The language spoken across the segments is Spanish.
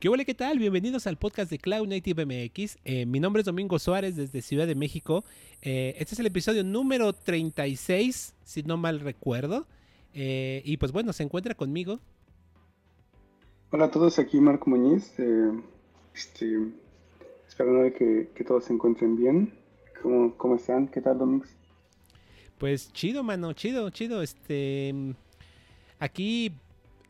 ¿Qué hola, qué tal? Bienvenidos al podcast de Cloud Native MX. Eh, mi nombre es Domingo Suárez desde Ciudad de México. Eh, este es el episodio número 36, si no mal recuerdo. Eh, y pues bueno, se encuentra conmigo. Hola a todos, aquí Marco Muñiz. este, esperando que, que, todos se encuentren bien. ¿Cómo, ¿Cómo están? ¿Qué tal, Domingo? Pues chido, mano, chido, chido. Este, aquí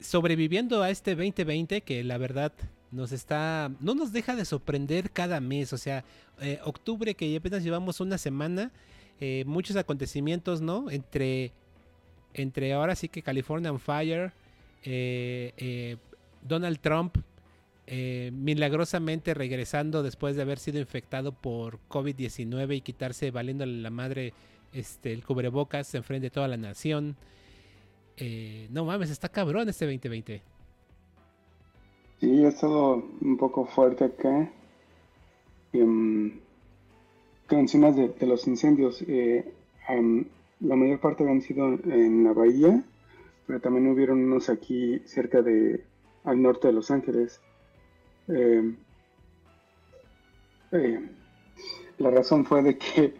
sobreviviendo a este 2020 que la verdad nos está, no nos deja de sorprender cada mes, o sea, eh, octubre que apenas llevamos una semana, eh, muchos acontecimientos, ¿no? Entre, entre ahora sí que California Fire, eh, Donald Trump milagrosamente regresando después de haber sido infectado por COVID-19 y quitarse valiéndole la madre este, el cubrebocas enfrente de toda la nación. no mames, está cabrón este 2020. Sí, ha estado un poco fuerte acá. Um, con encima de, los incendios, eh, la mayor parte han sido en la bahía, pero también hubieron unos aquí cerca de, al norte de Los Ángeles. Em, eh, la razón fue de que,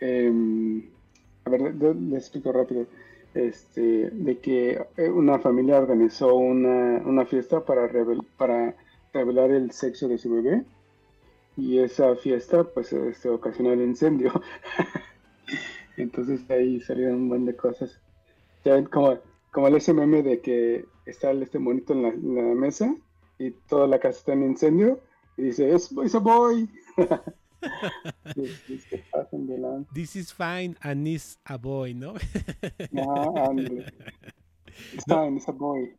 em, a ver, les explico rápido este, de que eh, una familia organizó una, fiesta para, para revelar el sexo de su bebé y esa fiesta pues este, ocasionó el incendio. Entonces ahí salieron un buen de cosas. Ya como, como el SMM de que está este monito en la, mesa y toda la casa está en incendio y dice, es, es a boy. This is fine and is a boy, ¿no? no, Está no, a boy.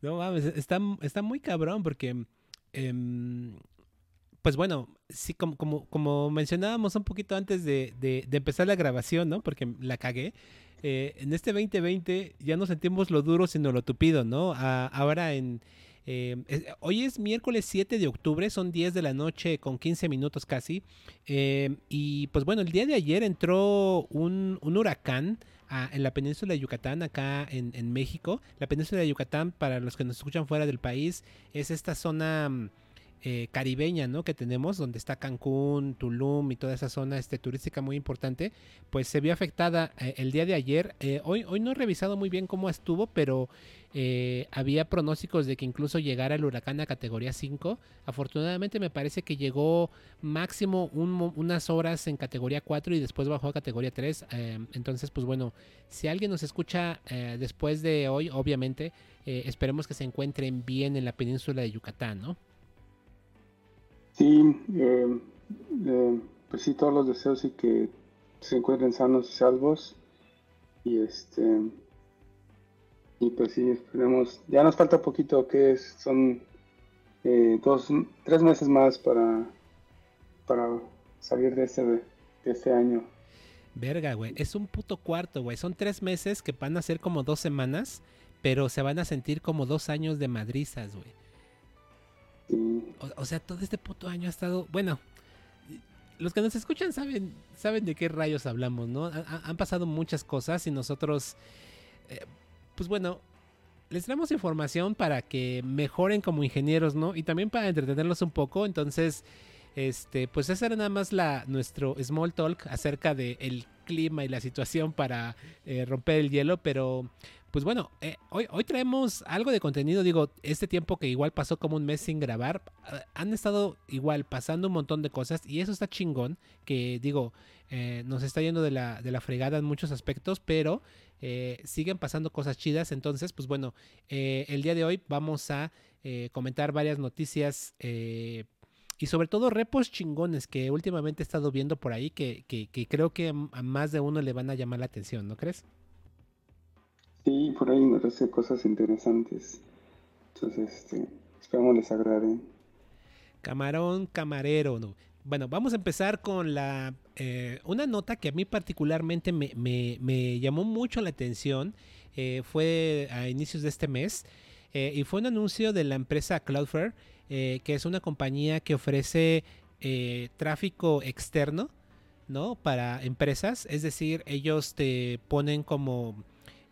No mames, está, está muy cabrón porque, em, pues bueno, sí, como, como, como, mencionábamos un poquito antes de, de, empezar la grabación, ¿no? Porque la cagué. Eh, en este 2020 ya no sentimos lo duro, sino lo tupido, ¿no? ahora en eh, hoy es miércoles 7 de octubre, son 10 de la noche con 15 minutos casi. Eh, y pues bueno, el día de ayer entró un, huracán en la península de Yucatán, acá en, México. La península de Yucatán, para los que nos escuchan fuera del país, es esta zona... Eh, caribeña, ¿no? Que tenemos, donde está Cancún, Tulum y toda esa zona este, turística muy importante, pues se vio afectada el día de ayer. hoy, hoy no he revisado muy bien cómo estuvo, pero eh, había pronósticos de que incluso llegara el huracán a categoría 5. Afortunadamente me parece que llegó máximo unas horas en categoría 4 y después bajó a categoría 3. Em, entonces, pues bueno, si alguien nos escucha eh, después de hoy, obviamente, eh, esperemos que se encuentren bien en la península de Yucatán, ¿no? Sí, em, pues sí, todos los deseos y que se encuentren sanos y salvos. Y este y pues sí, esperemos. Ya nos falta poquito, que es, son eh, dos, tres meses más para, para salir de este, de este año. Verga, güey. Es un puto cuarto, güey. Son tres meses que van a ser como dos semanas, pero se van a sentir como dos años de madrizas, güey. O, sea, todo este puto año ha estado. Bueno, los que nos escuchan saben, saben de qué rayos hablamos, ¿no? han pasado muchas cosas y nosotros. Eh, pues bueno, les traemos información para que mejoren como ingenieros, ¿no? Y también para entretenerlos un poco. Entonces, este, pues esa era nada más la, nuestro small talk acerca del clima y la situación para eh, romper el hielo. Pero, pues bueno, eh, hoy, hoy traemos algo de contenido. Digo, este tiempo que igual pasó como un mes sin grabar, eh, han estado igual pasando un montón de cosas y eso está chingón. Que digo, nos está yendo de la, de la fregada en muchos aspectos, pero siguen pasando cosas chidas. Entonces, pues bueno, el día de hoy vamos a comentar varias noticias y sobre todo repos chingones que últimamente he estado viendo por ahí que, creo que a más de uno le van a llamar la atención, ¿no crees? Sí, por ahí me parece cosas interesantes. Entonces, este, esperamos les agrade. Camarón camarero, ¿no? Bueno, vamos a empezar con la eh, una nota que a mí particularmente me, llamó mucho la atención. Eh, fue a inicios de este mes eh, y fue un anuncio de la empresa Cloudflare, que es una compañía que ofrece tráfico externo, ¿no? Para empresas, es decir, ellos te ponen como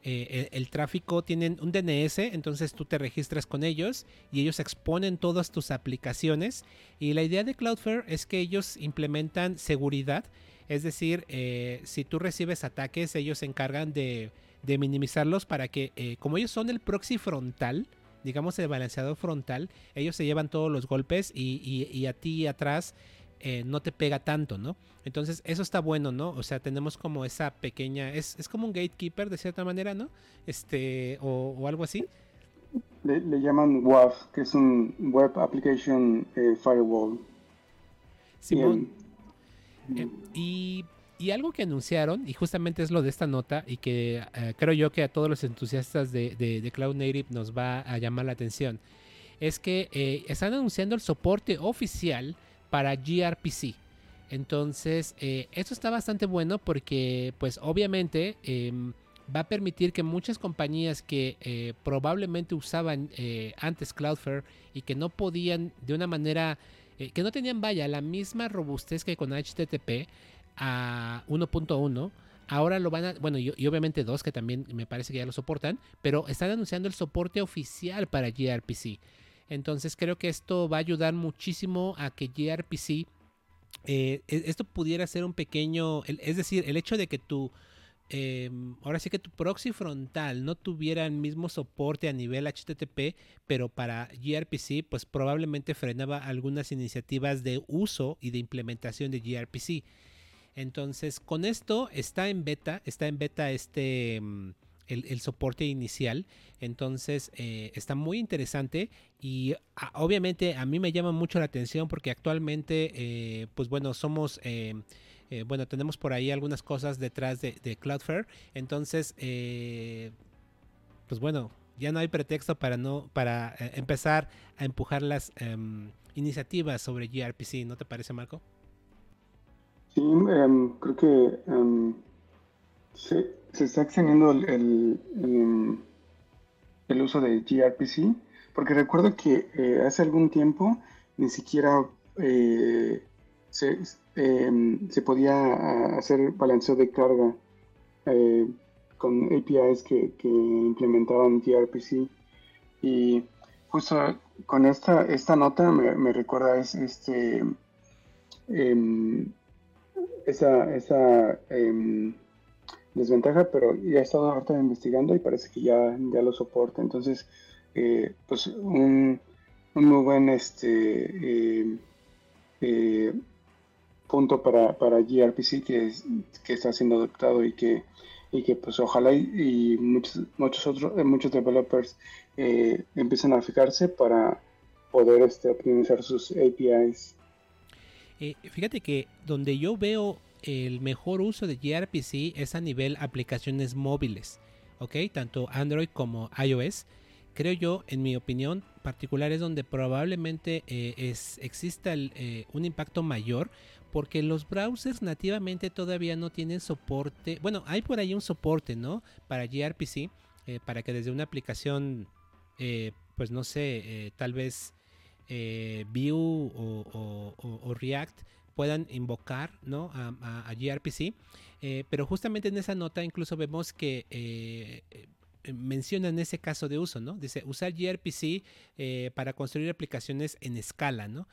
eh, el, tráfico tienen un DNS, entonces tú te registras con ellos y ellos exponen todas tus aplicaciones. Y la idea de Cloudflare es que ellos implementan seguridad, es decir, eh, si tú recibes ataques, ellos se encargan de, minimizarlos para que, eh, como ellos son el proxy frontal, digamos el balanceador frontal, ellos se llevan todos los golpes y, y a ti atrás eh, no te pega tanto, ¿no? Entonces eso está bueno, ¿no? O sea, tenemos como esa pequeña, es, como un gatekeeper de cierta manera, ¿no? Este, o, algo así. Le, llaman WAF, que es un Web Application eh, Firewall. Simón. Eh, y, algo que anunciaron, y justamente es lo de esta nota, y que creo yo que a todos los entusiastas de, Cloud Native nos va a llamar la atención, es que están anunciando el soporte oficial para gRPC. Entonces, eh, esto está bastante bueno porque, pues obviamente, em, va a permitir que muchas compañías que eh, probablemente usaban eh, antes Cloudflare y que no podían de una manera, que no tenían, vaya, la misma robustez que con HTTP a 1.1, ahora lo van a, bueno, y, obviamente dos que también me parece que ya lo soportan, pero están anunciando el soporte oficial para gRPC. Entonces creo que esto va a ayudar muchísimo a que gRPC, eh, e, esto pudiera ser un pequeño, es decir, el hecho de que tu, em, ahora sí que tu proxy frontal no tuviera el mismo soporte a nivel HTTP, pero para gRPC, pues probablemente frenaba algunas iniciativas de uso y de implementación de gRPC. Entonces, con esto está en beta, está en beta este... Em, el, soporte inicial. Entonces eh, está muy interesante y ah, obviamente a mí me llama mucho la atención porque actualmente, eh, pues bueno, somos... Eh, bueno, tenemos por ahí algunas cosas detrás de, Cloudflare. Entonces, pues bueno, ya no hay pretexto para no para empezar a empujar las em, iniciativas sobre gRPC, ¿no te parece, Marco? Sí, em, creo que em, se está extendiendo el, el, uso de gRPC, porque recuerdo que eh, hace algún tiempo ni siquiera eh, se, em, se, podía hacer balanceo de carga eh, con APIs que, que, implementaban gRPC. Y justo con esta, esta nota me, recuerda este, em, esa, esa em, desventaja, pero ya he estado ahorita investigando y parece que ya, ya lo soporta. Entonces, eh, pues un, muy buen este eh, eh, punto para, para gRPC que, que está siendo adoptado y que, y que pues ojalá y, muchos, muchos otros muchos developers empiecen a fijarse para poder este, optimizar sus APIs. Fíjate que donde yo veo el mejor uso de gRPC es a nivel aplicaciones móviles, ¿ok? Tanto Android como iOS. Creo yo, en mi opinión particular, es donde probablemente eh, es, exista eh, un impacto mayor porque los browsers nativamente todavía no tienen soporte. Bueno, hay por ahí un soporte, ¿no? Para gRPC, eh, para que desde una aplicación, pues no sé, tal vez Vue o React puedan invocar ¿no? a, gRPC. Eh, pero justamente en esa nota incluso vemos que eh, eh, menciona en ese caso de uso, ¿no? Dice usar gRPC para construir aplicaciones en escala, ¿no?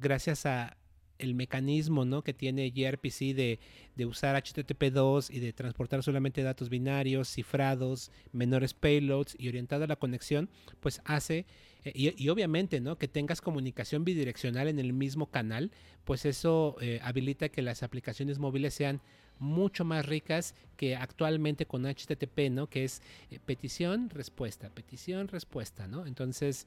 gracias a el mecanismo ¿no? que tiene gRPC de, de usar HTTP2 y de transportar solamente datos binarios, cifrados, menores payloads y orientado a la conexión, pues hace eh, y, obviamente, ¿no? Que tengas comunicación bidireccional en el mismo canal, pues eso eh, habilita que las aplicaciones móviles sean mucho más ricas que actualmente con HTTP, ¿no? Que es eh, petición, respuesta, petición, respuesta, ¿no? Entonces,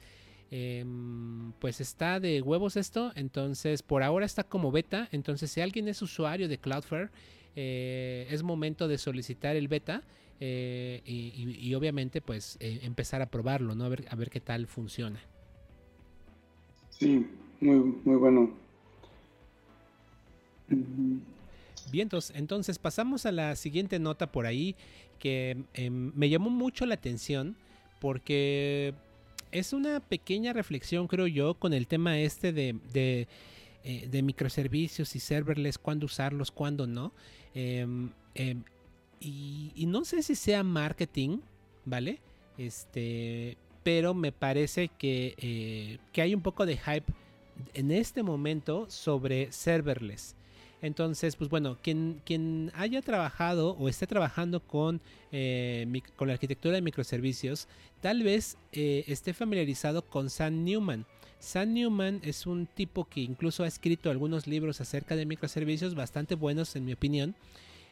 em, pues está de huevos esto. Entonces, por ahora está como beta. Entonces, si alguien es usuario de Cloudflare, es momento de solicitar el beta. Eh, y, obviamente pues eh, empezar a probarlo, ¿no? A ver, a ver qué tal funciona. Sí, muy, muy bueno. Bien, entonces, pasamos a la siguiente nota por ahí que em, me llamó mucho la atención porque es una pequeña reflexión, creo yo, con el tema este de, de, eh, microservicios y serverless, cuándo usarlos, cuándo no. Em, y, no sé si sea marketing, ¿vale? Este, pero me parece que, eh, que hay un poco de hype en este momento sobre serverless. Entonces, pues bueno, quien, quien haya trabajado o esté trabajando con, eh, con la arquitectura de microservicios, tal vez eh, esté familiarizado con Sam Newman. Sam Newman es un tipo que incluso ha escrito algunos libros acerca de microservicios bastante buenos en mi opinión.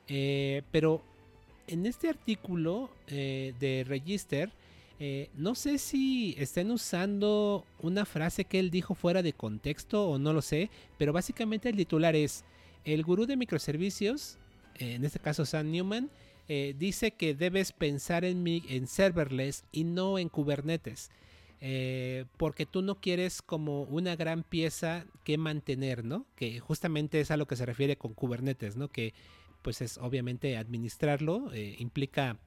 Pero en este artículo de Register, no sé si estén usando una frase que él dijo fuera de contexto o no lo sé, pero básicamente el titular es el gurú de microservicios, eh, en este caso Sam Newman, eh, dice que debes pensar en, serverless y no en Kubernetes. Eh, porque tú no quieres como una gran pieza que mantener, ¿no? Que justamente es a lo que se refiere con Kubernetes, ¿no? Que pues es obviamente administrarlo, implica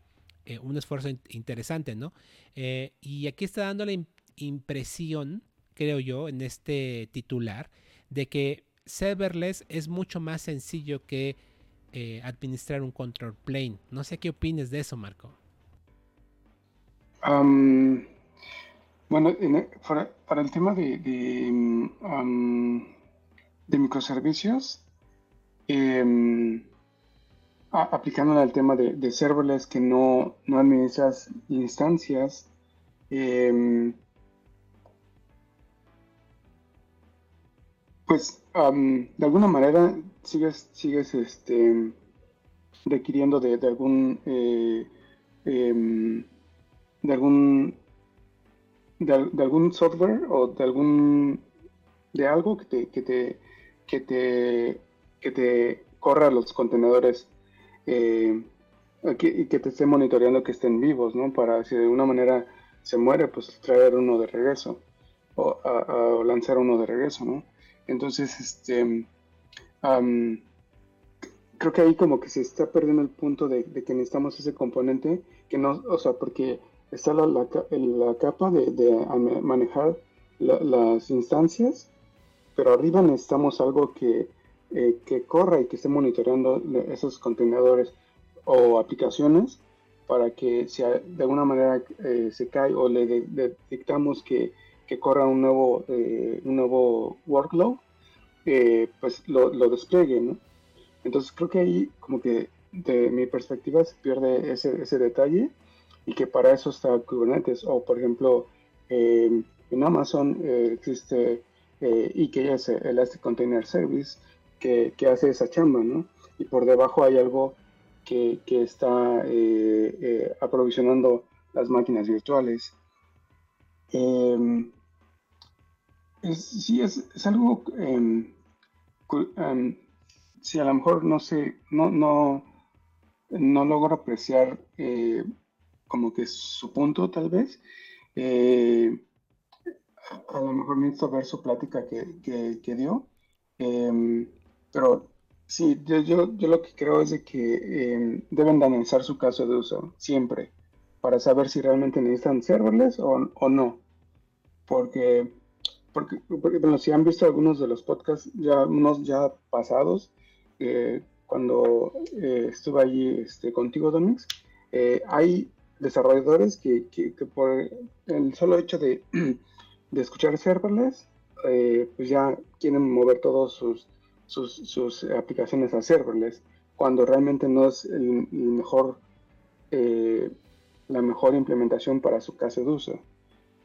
un esfuerzo interesante, ¿no? y aquí está dando la impresión, creo yo, en este titular, de que serverless es mucho más sencillo que eh, administrar un control plane. No sé qué opines de eso, Marco. bueno, e, para, el tema de, de, microservicios, eh, aplicándole al tema de, serverless que no, no administras instancias, em, pues de alguna manera sigues, sigues este, requiriendo de, algún eh, em, de algún de, algún software o de algún de algo que te que te que te, que te corra los contenedores eh, y que te esté monitoreando que estén vivos, ¿no? Para si de alguna manera se muere, pues traer uno de regreso o, o lanzar uno de regreso, ¿no? Entonces, este, creo que ahí como que se está perdiendo el punto de, que necesitamos ese componente, que no, o sea, porque está la, la, capa de, manejar las instancias, pero arriba necesitamos algo que, eh, que corra y que esté monitoreando esos contenedores o aplicaciones para que si de alguna manera eh, se cae o le detectamos que que corra un nuevo, eh, un nuevo workload, eh, pues lo, lo, despliegue, ¿no? Entonces creo que ahí como que de mi perspectiva se pierde ese, ese detalle y que para eso está Kubernetes o por ejemplo eh, en Amazon existe EKS, Elastic Container Service, que, hace esa chamba, ¿no? Y por debajo hay algo que, que está aprovisionando las máquinas virtuales. Eh, sí, es, algo, eh, si a lo mejor no sé, no, no, no logro apreciar eh, como que su punto tal vez, eh, a lo mejor necesito ver su plática que, que, dio, em, pero sí, yo, yo, yo, lo que creo es de que em, deben de analizar su caso de uso siempre para saber si realmente necesitan serverless o, o no, porque porque, bueno, si han visto algunos de los podcasts, ya unos ya pasados, eh, cuando eh, estuve allí este, contigo, Domix, eh, hay desarrolladores que, por el solo hecho de, de escuchar serverless, pues ya quieren mover todas sus, sus, aplicaciones a serverless, cuando realmente no es el, mejor, la mejor implementación para su caso de uso.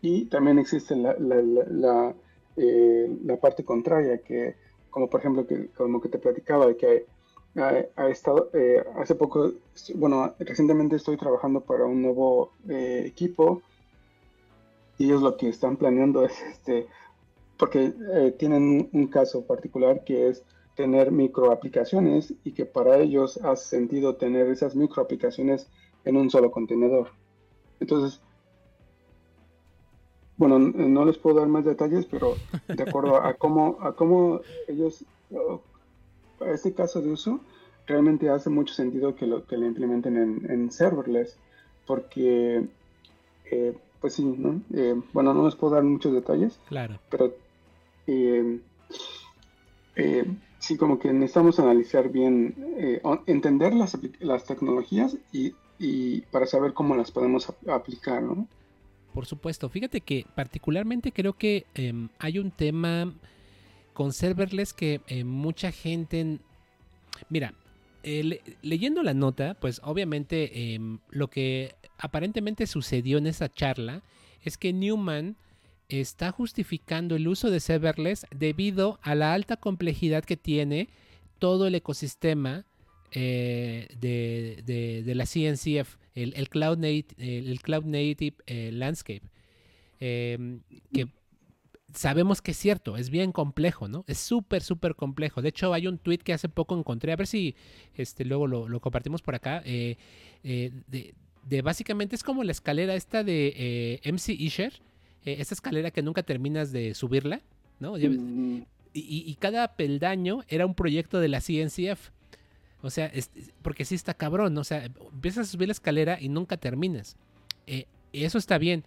Y también existe la, la, eh, la, parte contraria, que como por ejemplo, que, como que te platicaba, que ha, estado, eh, hace poco, bueno, recientemente estoy trabajando para un nuevo eh, equipo y ellos lo que están planeando es, este, porque tienen un caso particular que es tener microaplicaciones y que para ellos ha sentido tener esas microaplicaciones en un solo contenedor. Entonces, bueno, no les puedo dar más detalles, pero de acuerdo a cómo, a cómo ellos, para este caso de uso, realmente hace mucho sentido que lo que le implementen en, serverless, porque, eh, pues sí, ¿no? Eh, bueno, no les puedo dar muchos detalles, claro. pero eh, sí, como que necesitamos analizar bien, eh, entender las, las tecnologías y, y, para saber cómo las podemos aplicar, ¿no? Por supuesto, fíjate que particularmente creo que em, hay un tema con serverless que eh, mucha gente... Mira, eh, leyendo la nota, pues obviamente em, lo que aparentemente sucedió en esa charla es que Newman está justificando el uso de serverless debido a la alta complejidad que tiene todo el ecosistema eh, de, la CNCF, el, Cloud, Native, el Cloud Native eh, Landscape, em, que sabemos que es cierto, es bien complejo, ¿no? Es súper, súper complejo. De hecho, hay un tweet que hace poco encontré, a ver si este, luego lo, compartimos por acá, eh, de, básicamente es como la escalera esta de MC Isher, esta escalera que nunca terminas de subirla, ¿no? Y, y, cada peldaño era un proyecto de la CNCF. O sea, porque sí está cabrón, o sea, empiezas a subir la escalera y nunca terminas. Eh, eso está bien,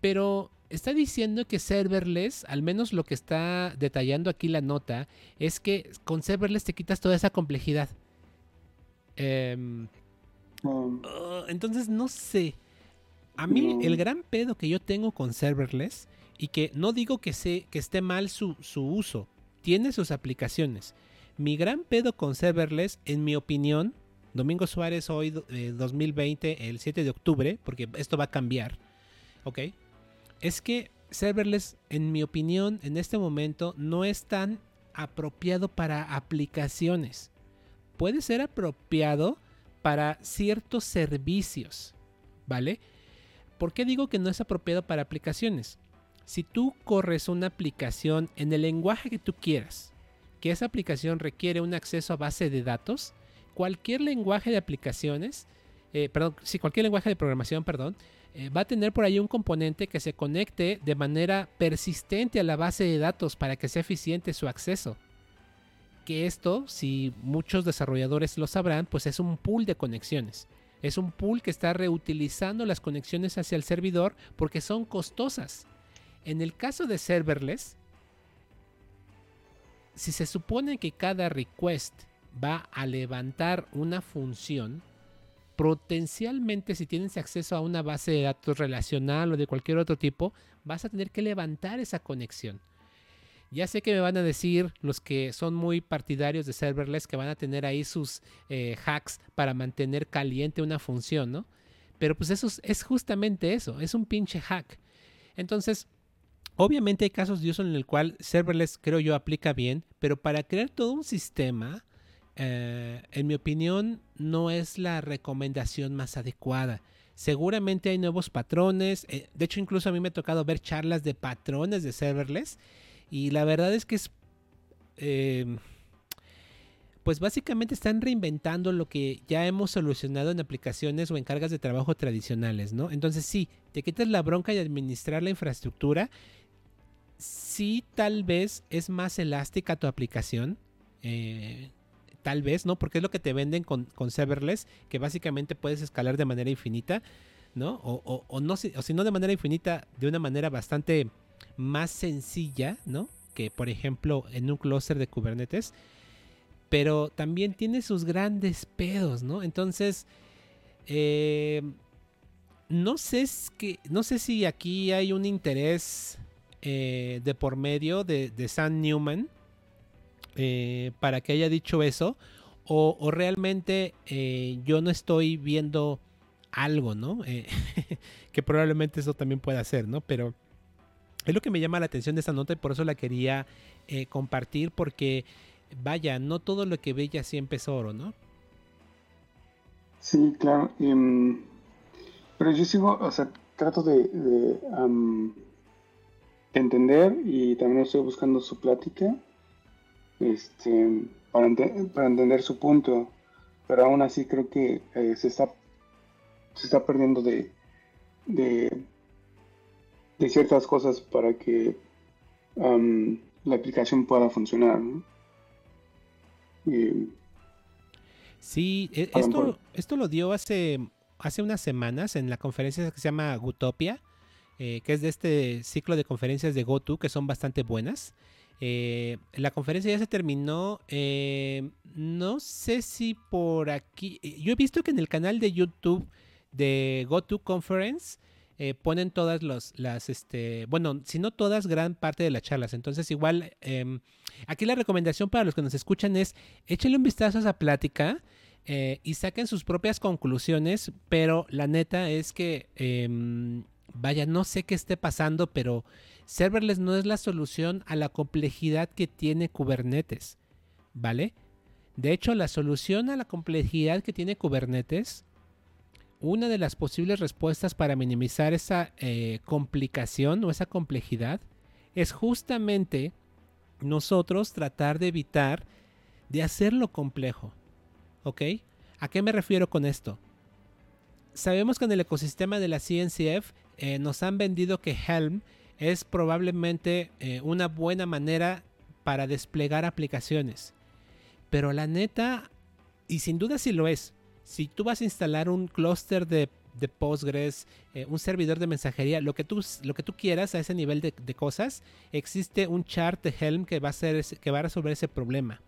pero está diciendo que serverless, al menos lo que está detallando aquí la nota, es que con serverless te quitas toda esa complejidad. Em, oh, entonces, no sé. A mí, el gran pedo que yo tengo con serverless, y que no digo que, que esté mal su, su uso, tiene sus aplicaciones mi gran pedo con serverless, en mi opinión, Domingo Suárez hoy 2020, eh, el 7 de octubre, porque esto va a cambiar, ¿ok? Es que serverless, en mi opinión, en este momento no es tan apropiado para aplicaciones. Puede ser apropiado para ciertos servicios, ¿vale? ¿Por qué digo que no es apropiado para aplicaciones? Si tú corres una aplicación en el lenguaje que tú quieras, que esa aplicación requiere un acceso a base de datos, cualquier lenguaje de aplicaciones, eh, perdón, si cualquier lenguaje de programación, perdón, eh, va a tener por ahí un componente que se conecte de manera persistente a la base de datos para que sea eficiente su acceso. Que esto, si muchos desarrolladores lo sabrán, pues es un pool de conexiones. Es un pool que está reutilizando las conexiones hacia el servidor porque son costosas. En el caso de serverless, si se supone que cada request va a levantar una función, potencialmente si tienes acceso a una base de datos relacional o de cualquier otro tipo, vas a tener que levantar esa conexión. Ya sé que me van a decir los que son muy partidarios de serverless que van a tener ahí sus eh, hacks para mantener caliente una función, ¿no? Pero pues eso es justamente eso, es un pinche hack. Entonces, Obviamente hay casos de uso en el cual serverless creo yo aplica bien, pero para crear todo un sistema, eh, en mi opinión, no es la recomendación más adecuada. Seguramente hay nuevos patrones. Eh, de hecho, incluso a mí me ha tocado ver charlas de patrones de serverless. Y la verdad es que es... Em, pues básicamente están reinventando lo que ya hemos solucionado en aplicaciones o en cargas de trabajo tradicionales, ¿no? Entonces sí, te quitas la bronca de administrar la infraestructura sí tal vez es más elástica tu aplicación. Eh, tal vez, ¿no? Porque es lo que te venden con, serverless, que básicamente puedes escalar de manera infinita, ¿no? O, no, o si no de manera infinita, de una manera bastante más sencilla, ¿no? Que por ejemplo en un cluster de Kubernetes. Pero también tiene sus grandes pedos, ¿no? Entonces, eh, no sé, que, no sé si aquí hay un interés eh, de por medio de, Sam Newman eh, para que haya dicho eso. O, realmente eh, yo no estoy viendo algo, ¿no? que probablemente eso también pueda ser, ¿no? Pero es lo que me llama la atención de esta nota y por eso la quería compartir porque, vaya, no todo lo que ve ya siempre es oro, ¿no? Sí, claro. Em, pero yo sigo, o sea, trato de, entender y también estoy buscando su plática este, para, para entender su punto, pero aún así creo que eh, se, está, se está perdiendo de, de, ciertas cosas para que la aplicación pueda funcionar. sí, e, esto, esto lo dio hace, hace unas semanas en la conferencia que se llama Gutopia eh, que es de este ciclo de conferencias de GoTo que son bastante buenas. Eh, la conferencia ya se terminó. Eh, no sé si por aquí. Yo he visto que en el canal de YouTube de GoTo Conference eh, ponen todas las, este, bueno, si no todas, gran parte de las charlas. Entonces, igual, em, aquí la recomendación para los que nos escuchan es échenle un vistazo a esa plática y saquen sus propias conclusiones, pero la neta es que, em, vaya, no sé qué esté pasando, pero serverless no es la solución a la complejidad que tiene Kubernetes, ¿vale? De hecho, la solución a la complejidad que tiene Kubernetes, una de las posibles respuestas para minimizar esa eh, complicación o esa complejidad, es justamente nosotros tratar de evitar de hacerlo complejo. ¿Ok? ¿A qué me refiero con esto? Sabemos que en el ecosistema de la CNCF eh, nos han vendido que Helm es probablemente eh, una buena manera para desplegar aplicaciones. Pero la neta, y sin duda sí lo es, si tú vas a instalar un clúster de, Postgres, eh, un servidor de mensajería, lo que tú, lo que tú quieras a ese nivel de, cosas, existe un chart de Helm que va, a ser, que va a resolver ese problema.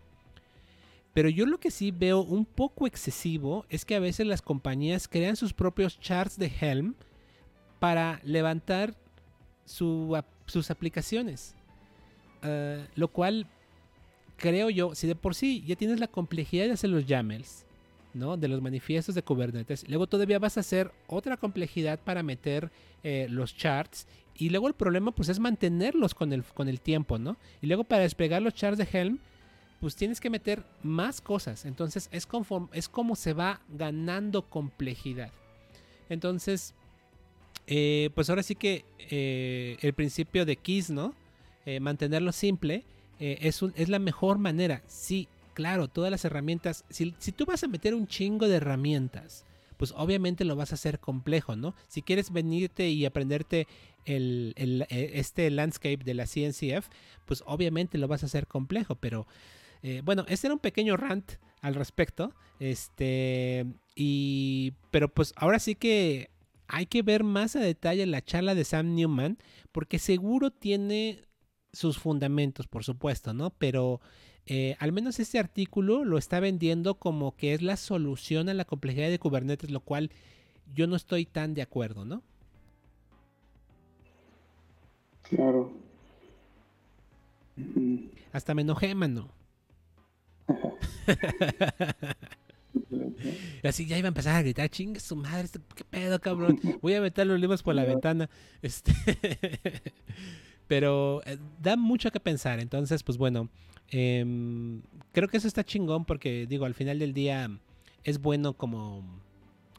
Pero yo lo que sí veo un poco excesivo es que a veces las compañías crean sus propios charts de Helm para levantar sus aplicaciones. Ah, lo cual creo yo, si de por sí ya tienes la complejidad de hacer los YAMLs, ¿no? De los manifiestos de Kubernetes, luego todavía vas a hacer otra complejidad para meter eh, los charts y luego el problema pues es mantenerlos con el, con el tiempo, ¿no? Y luego para despegar los charts de Helm, pues tienes que meter más cosas. Entonces es, es como se va ganando complejidad. Entonces, eh, pues ahora sí que eh, el principio de Kiss, ¿no? Mantenerlo simple es, es la mejor manera. Sí, claro, todas las herramientas. Si, tú vas a meter un chingo de herramientas, pues obviamente lo vas a hacer complejo, ¿no? Si quieres venirte y aprenderte el, este landscape de la CNCF, pues obviamente lo vas a hacer complejo, pero bueno, este era un pequeño rant al respecto, este, y, pero pues ahora sí que hay que ver más a detalle la charla de Sam Newman, porque seguro tiene sus fundamentos, por supuesto, ¿no? Pero eh, al menos este artículo lo está vendiendo como que es la solución a la complejidad de Kubernetes, lo cual yo no estoy tan de acuerdo, ¿no? Claro. Hasta me enojé, mano. Así ya iba a empezar a gritar, chingue su madre, este, qué pedo, cabrón. Voy a meter los libros por la ventana. Este Pero eh, da mucho que pensar. Entonces, pues bueno, em, creo que eso está chingón porque, digo, al final del día es bueno como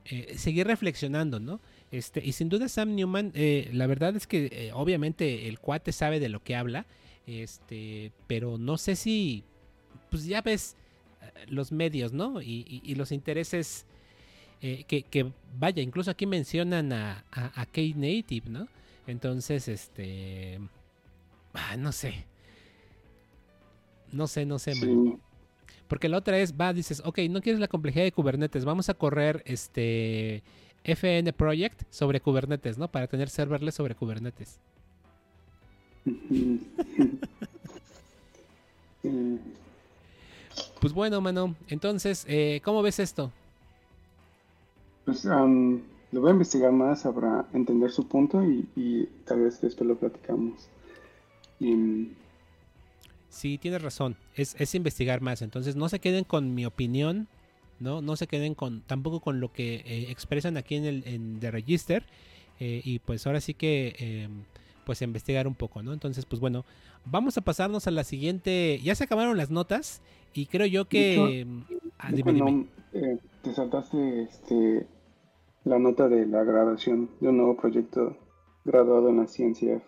eh, seguir reflexionando, ¿no? Este, y sin duda Sam Newman, eh, la verdad es que obviamente el cuate sabe de lo que habla, este, pero no sé si, pues ya ves, los medios, ¿no? Y, los intereses eh, que, vaya, incluso aquí mencionan a, a, Native, ¿no? Entonces, este, ah, no sé. No sé, no sé, Porque la otra es, va, dices, ok, no quieres la complejidad de Kubernetes, vamos a correr este FN Project sobre Kubernetes, ¿no? Para tener serverless sobre Kubernetes. Pues bueno, mano, entonces, eh, ¿cómo ves esto? Pues lo voy a investigar más para entender su punto y, tal vez después lo platicamos. Sí, tienes razón, es, investigar más, entonces no se queden con mi opinión, ¿no? No se queden con tampoco con lo que eh, expresan aquí en el en The Register eh, y pues ahora sí que em, pues investigar un poco, ¿no? Entonces, pues bueno, vamos a pasarnos a la siguiente. Ya se acabaron las notas y creo yo que... Ah, eh, te saltaste este, la nota de la graduación de un nuevo proyecto graduado en la ciencia.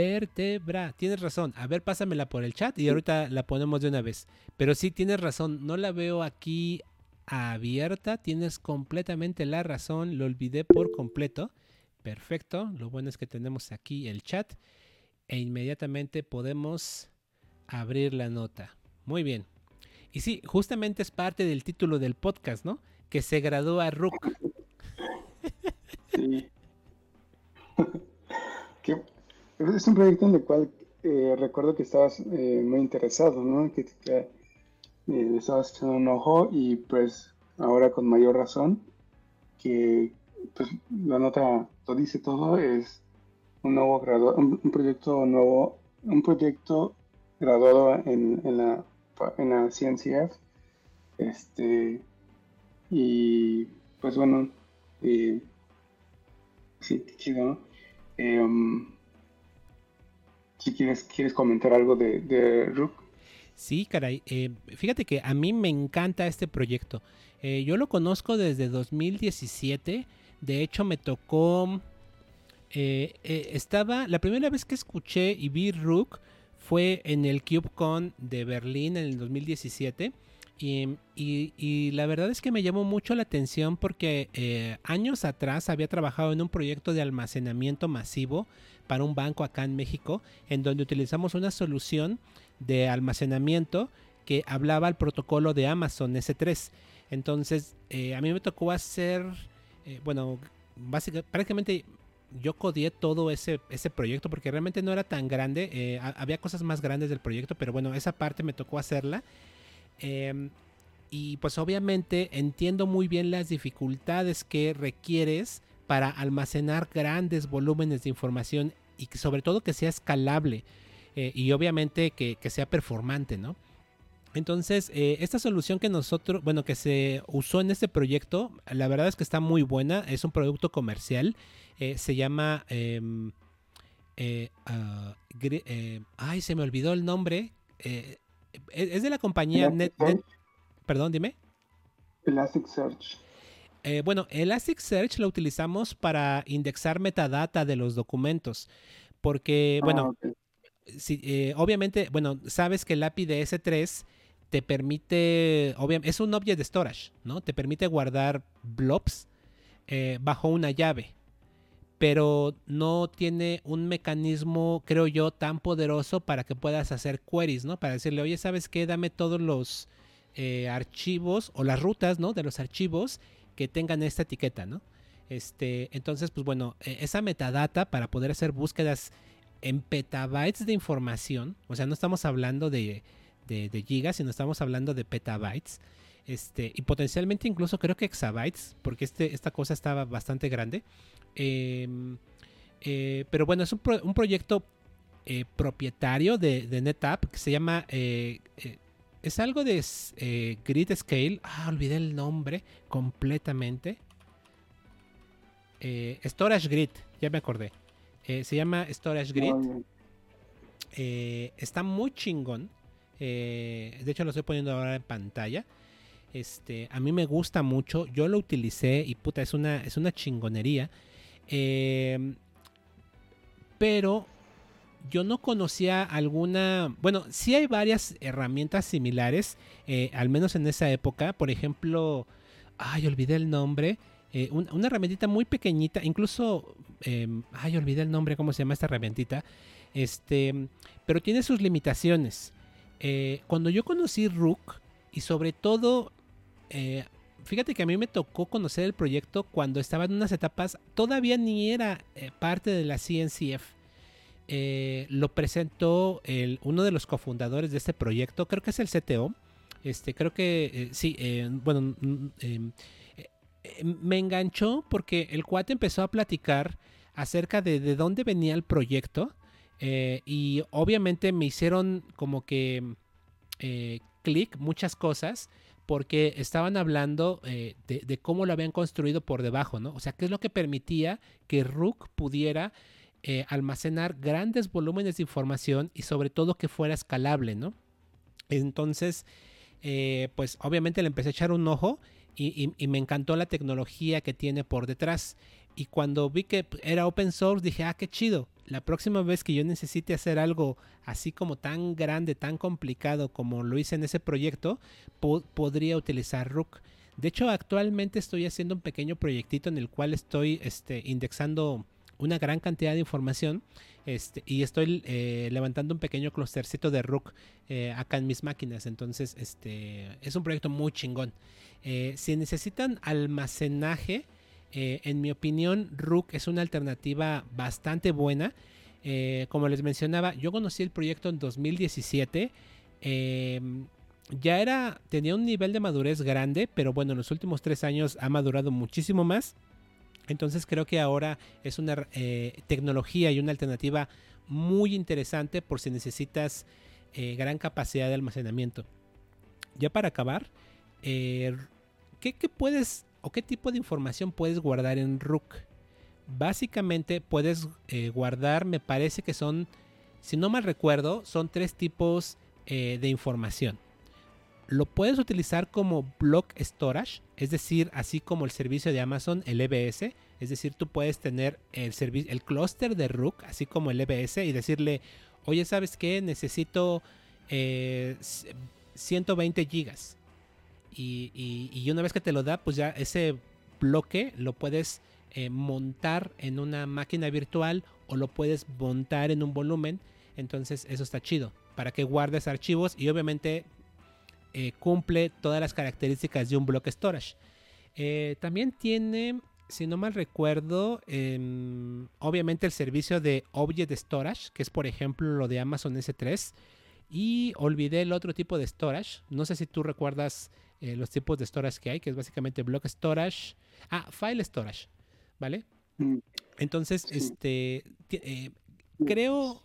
Vertebra, tienes razón. A ver, pásamela por el chat y ahorita la ponemos de una vez. Pero sí, tienes razón. No la veo aquí abierta. Tienes completamente la razón. Lo olvidé por completo. Perfecto. Lo bueno es que tenemos aquí el chat. E inmediatamente podemos abrir la nota. Muy bien. Y sí, justamente es parte del título del podcast, ¿no? Que se gradúa Rook. Sí. es un proyecto en el cual eh, recuerdo que estabas eh, muy interesado, ¿no? Que, le estabas echando un ojo y pues ahora con mayor razón que pues la nota lo dice todo es un nuevo graduado, un, proyecto nuevo, un proyecto graduado en, la en la CNCF este y pues bueno eh, sí chido eh, um, si quieres quieres comentar algo de, de Rook Sí, caray. Eh, fíjate que a mí me encanta este proyecto. Eh, yo lo conozco desde 2017. De hecho, me tocó. Eh, estaba. La primera vez que escuché y vi Rook fue en el CubeCon de Berlín en el 2017. Y, y, la verdad es que me llamó mucho la atención porque años atrás había trabajado en un proyecto de almacenamiento masivo para un banco acá en México, en donde utilizamos una solución de almacenamiento que hablaba el protocolo de Amazon S3. Entonces, eh, a mí me tocó hacer, eh, bueno, básicamente, prácticamente yo codié todo ese, ese proyecto porque realmente no era tan grande. Eh, había cosas más grandes del proyecto, pero bueno, esa parte me tocó hacerla. Em, y pues obviamente entiendo muy bien las dificultades que requieres para almacenar grandes volúmenes de información y sobre todo que sea escalable. Eh, y obviamente que, sea performante, ¿no? Entonces, eh, esta solución que nosotros, bueno, que se usó en este proyecto, la verdad es que está muy buena, es un producto comercial, eh, se llama, em, ah, ay, se me olvidó el nombre, es de la compañía Net, perdón, dime. Elasticsearch. bueno, Elasticsearch lo utilizamos para indexar metadata de los documentos, porque, bueno, ah, eh, obviamente, bueno, sabes que el API de S3 te permite, obviamente, es un object storage, ¿no? Te permite guardar blobs eh, bajo una llave, pero no tiene un mecanismo, creo yo, tan poderoso para que puedas hacer queries, ¿no? Para decirle, oye, ¿sabes qué? Dame todos los eh, archivos o las rutas, ¿no? De los archivos que tengan esta etiqueta, ¿no? Este, entonces, pues bueno, e, esa metadata para poder hacer búsquedas en petabytes de información, o sea, no estamos hablando de, gigas, sino estamos hablando de petabytes. Este, y potencialmente incluso creo que exabytes, porque este, esta cosa estaba bastante grande. Em, eh, pero bueno, es un, proyecto eh, propietario de, NetApp que se llama... Eh, es algo de Grid Scale. Ah, olvidé el nombre completamente. Storage Grid, ya me acordé. Se llama Storage Grid. Está muy chingón. De hecho, lo estoy poniendo ahora en pantalla. Este, a mí me gusta mucho. Yo lo utilicé y puta, es una, es una chingonería. Em, pero yo no conocía alguna. Bueno, sí hay varias herramientas similares, al menos en esa época. Por ejemplo, ay, olvidé el nombre. una herramientita muy pequeñita, incluso Em, ay, olvidé el nombre, cómo se llama esta herramientita. Este, pero tiene sus limitaciones. Eh, cuando yo conocí Rook, y sobre todo, eh, fíjate que a mí me tocó conocer el proyecto cuando estaba en unas etapas, todavía ni era eh, parte de la CNCF. lo presentó uno de los cofundadores de este proyecto, creo que es el CTO. Este, creo que sí, bueno, em, me enganchó porque el cuate empezó a platicar acerca de, de dónde venía el proyecto. Eh, y obviamente me hicieron como que eh, clic muchas cosas porque estaban hablando eh, de, cómo lo habían construido por debajo, ¿no? O sea, qué es lo que permitía que Rook pudiera almacenar grandes volúmenes de información y sobre todo que fuera escalable, ¿no? Entonces, pues obviamente le empecé a echar un ojo y, y, me encantó la tecnología que tiene por detrás. Y cuando vi que era open source, dije, ah, qué chido. La próxima vez que yo necesite hacer algo así como tan grande, tan complicado como lo hice en ese proyecto, podría utilizar Rook. De hecho, actualmente estoy haciendo un pequeño proyectito en el cual estoy este, indexando una gran cantidad de información este, y estoy eh, levantando un pequeño clustercito de Rook eh, acá en mis máquinas. Entonces, este, es un proyecto muy chingón. Eh, si necesitan almacenaje, eh, en mi opinión, Rook es una alternativa bastante buena. Eh, como les mencionaba, yo conocí el proyecto en 2017. Em, ya era, tenía un nivel de madurez grande, pero bueno, en los últimos tres años ha madurado muchísimo más. Entonces creo que ahora es una eh, tecnología y una alternativa muy interesante por si necesitas gran capacidad de almacenamiento. Ya para acabar, ¿qué, ¿qué, puedes o qué tipo de información puedes guardar en Rook? básicamente puedes eh, guardar, me parece que son, si no mal recuerdo, son tres tipos eh, de información. Lo puedes utilizar como block storage, es decir, así como el servicio de Amazon, el EBS. Es decir, tú puedes tener el, el clúster de Rook, así como el EBS, y decirle, oye, ¿sabes qué? Necesito 120 eh, gigas. Y, una vez que te lo da, pues ya ese bloque lo puedes eh, montar en una máquina virtual o lo puedes montar en un volumen. Entonces eso está chido para que guardes archivos y obviamente eh, cumple todas las características de un block storage. Eh, también tiene, si no mal recuerdo, em, obviamente el servicio de Object Storage, que es por ejemplo lo de Amazon S3. Y olvidé el otro tipo de storage. No sé si tú recuerdas los tipos de storage que hay, que es básicamente block storage. Ah, file storage. ¿vale? Mm. Entonces, este, eh, creo,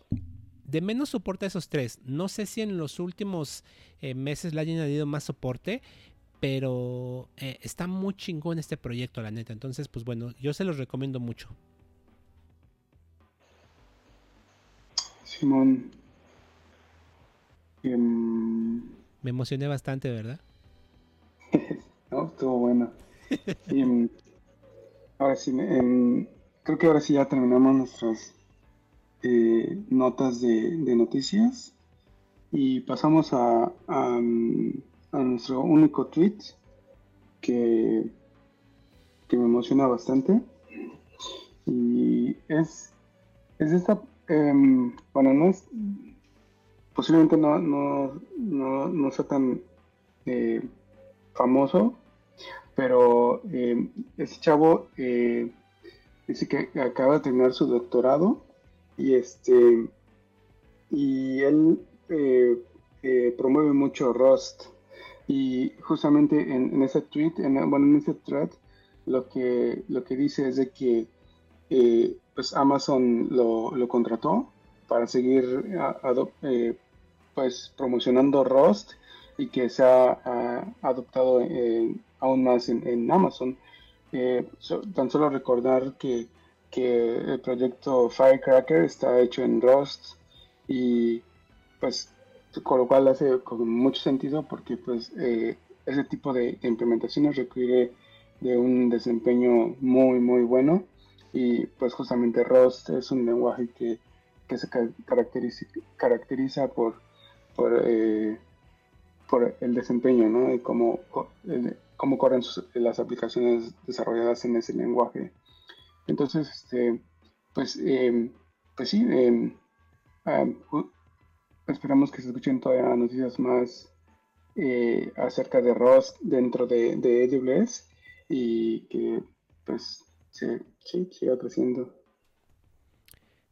de menos soporte a esos tres. No sé si en los últimos eh, meses le hayan añadido más soporte, pero eh, está muy chingón este proyecto, la neta. Entonces, pues bueno, yo se los recomiendo mucho. Simón. Em, Me emocioné bastante, ¿verdad? Estuvo bueno. Em, Ahora sí, creo que ahora sí ya terminamos nuestras eh, notas de, noticias y pasamos a, a, nuestro único tweet que, que me emociona bastante y es, es esta, em, bueno, no es, posiblemente no, no, no, no sea tan eh, famoso, pero eh, ese chavo eh, dice que acaba de terminar su doctorado y este y él eh, promueve mucho Rust. Y justamente en, ese tweet, en, bueno, en ese thread, lo que lo que dice es de que pues Amazon lo, lo, contrató para seguir pues promocionando Rust y que se ha, adoptado en aún más en, Amazon. Eh, tan solo recordar que, el proyecto Firecracker está hecho en Rust y pues con lo cual hace con mucho sentido porque pues eh, ese tipo de, implementaciones requiere de un desempeño muy muy bueno y pues justamente Rust es un lenguaje que, se caracteriza, caracteriza por, por, eh, por el desempeño, ¿no? Y como cómo corren las aplicaciones desarrolladas en ese lenguaje. Entonces, este, pues, em, pues sí, em, esperamos que se escuchen todavía noticias más eh, acerca de Rust dentro de, de AWS y que pues sí, siga creciendo.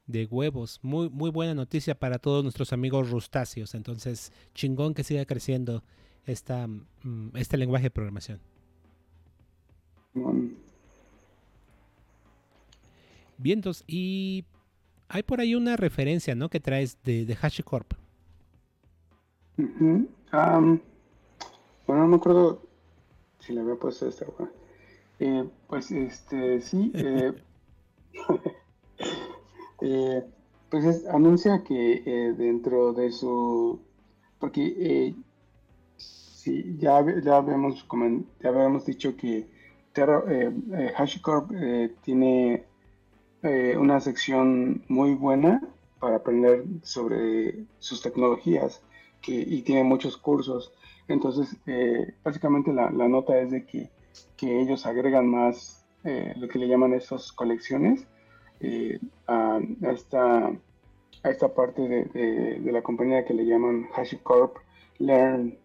De huevos, muy, muy buena noticia para todos nuestros amigos rustáceos. Entonces, chingón que siga creciendo esta, mm, este lenguaje de programación. Vientos, y hay por ahí una referencia, ¿no? Que traes de, de HashiCorp. bueno, no me acuerdo si le había puesto esta. Eh, pues este, sí. Eh, eh, pues anuncia que dentro de su. Porque Sí, ya, ya, habíamos, ya habíamos dicho que eh, eh, HashiCorp eh, tiene una sección muy buena para aprender sobre sus tecnologías que, y tiene muchos cursos. Entonces, básicamente la, nota es de que, ellos agregan más lo que le llaman esas colecciones a, esta, a esta parte de, de la compañía que le llaman HashiCorp Learn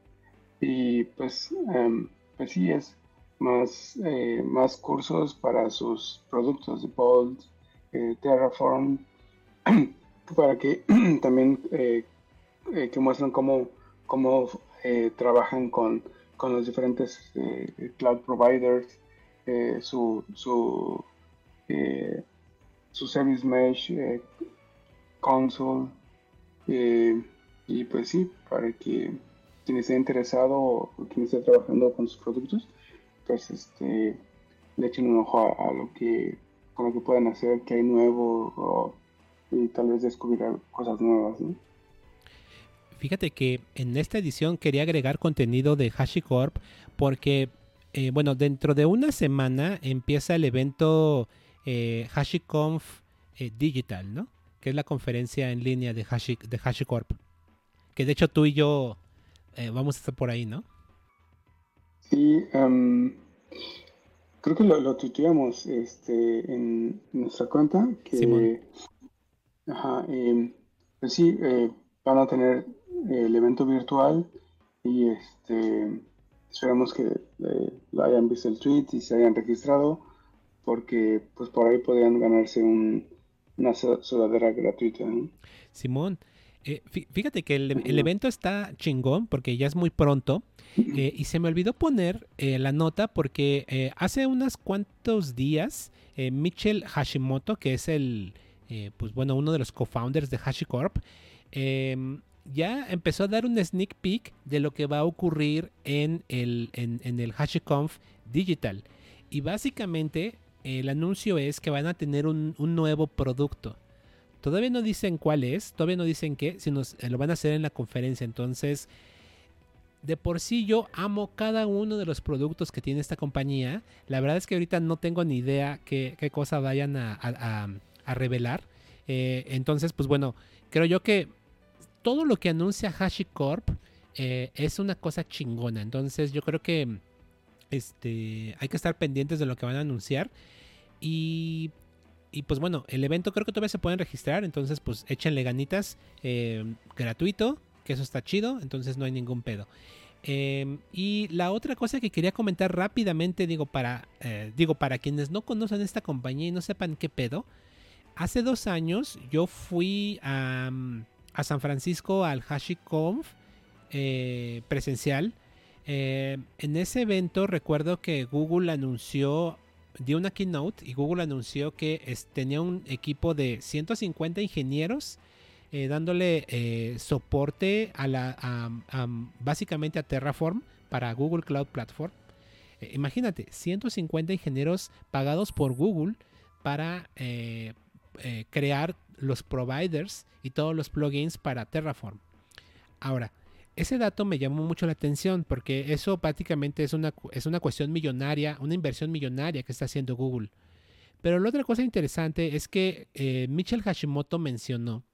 y pues, em, pues sí, es más, eh, más cursos para sus productos de Bolt, eh, Terraform, para que también eh, eh, que muestran cómo, cómo trabajan con, con, los diferentes cloud providers, su, su, su service mesh, console, y pues sí, para que quien esté interesado o quien esté trabajando con sus productos, pues este, le echen un ojo a, lo que con que pueden hacer, que hay nuevo y tal vez descubrir cosas nuevas. Fíjate que en esta edición quería agregar contenido de HashiCorp porque, eh, bueno, dentro de una semana empieza el evento eh, HashiConf eh, Digital, ¿no? Que es la conferencia en línea de, de HashiCorp. Que de hecho tú y yo vamos a estar por ahí, ¿no? Sí, um, Creo que lo, lo tuiteamos este, en nuestra cuenta. Que, Ajá, pues sí, eh, van a tener eh, el evento virtual y este esperamos que eh, lo hayan visto el tweet y se hayan registrado porque pues por ahí podrían ganarse un, una sudadera gratuita. Simón, eh, fíjate que el, evento está chingón porque ya es muy pronto eh, y se me olvidó poner eh, la nota porque hace unos cuantos días Michel Hashimoto, que es el, pues bueno, uno de los co-founders de HashiCorp, em, ya empezó a dar un sneak peek de lo que va a ocurrir en el, en el HashiConf Digital. Y básicamente el anuncio es que van a tener un, un nuevo producto. Todavía no dicen cuál es, todavía no dicen qué, sino lo van a hacer en la conferencia. Entonces, de por sí yo amo cada uno de los productos que tiene esta compañía. La verdad es que ahorita no tengo ni idea qué, cosa vayan a, revelar. Eh, entonces, pues bueno, creo yo que todo lo que anuncia HashiCorp eh, es una cosa chingona. Entonces, yo creo que este, hay que estar pendientes de lo que van a anunciar. Y y pues bueno, el evento creo que todavía se pueden registrar, entonces pues échenle ganitas, eh, gratuito, que eso está chido, entonces no hay ningún pedo. Em, y la otra cosa que quería comentar rápidamente, digo para, eh, digo, para quienes no conocen esta compañía y no sepan qué pedo, hace dos años yo fui a, a San Francisco al HashiConf eh, presencial. en ese evento recuerdo que Google anunció dio una keynote y Google anunció que tenía un equipo de 150 ingenieros eh, dándole eh, soporte a la, básicamente a Terraform para Google Cloud Platform. Eh, imagínate, 150 ingenieros pagados por Google para crear los providers y todos los plugins para Terraform. Ahora, ese dato me llamó mucho la atención porque eso prácticamente es una, es una cuestión millonaria, una inversión millonaria que está haciendo Google. Pero la otra cosa interesante es que eh, Michel Hashimoto mencionó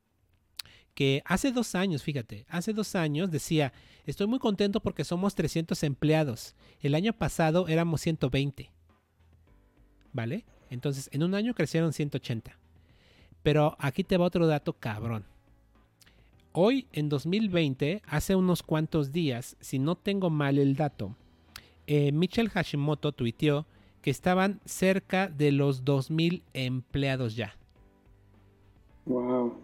que hace dos años, fíjate, hace dos años decía, estoy muy contento porque somos 300 empleados. El año pasado éramos 120. ¿Vale? Entonces, en un año crecieron 180. Pero aquí te va otro dato cabrón. Hoy, en 2020, hace unos cuantos días, si no tengo mal el dato, eh, Michel Hashimoto tuiteó que estaban cerca de los 2.000 empleados ya. Wow.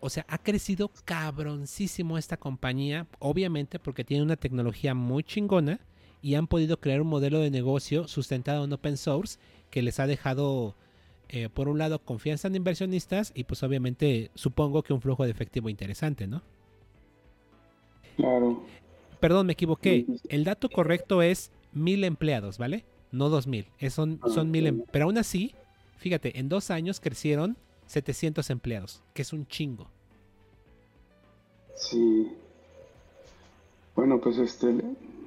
O sea, ha crecido cabroncísimo esta compañía, obviamente porque tiene una tecnología muy chingona y han podido crear un modelo de negocio sustentado en open source que les ha dejado eh, por un lado, confianza en inversionistas y pues obviamente supongo que un flujo de efectivo interesante, ¿no? Claro. Perdón, me equivoqué. El dato correcto es mil empleados, ¿vale? No dos mil. son, ah, son mil. Em, pero aún así, fíjate, en dos años crecieron 700 empleados, que es un chingo. Sí. Bueno, pues este,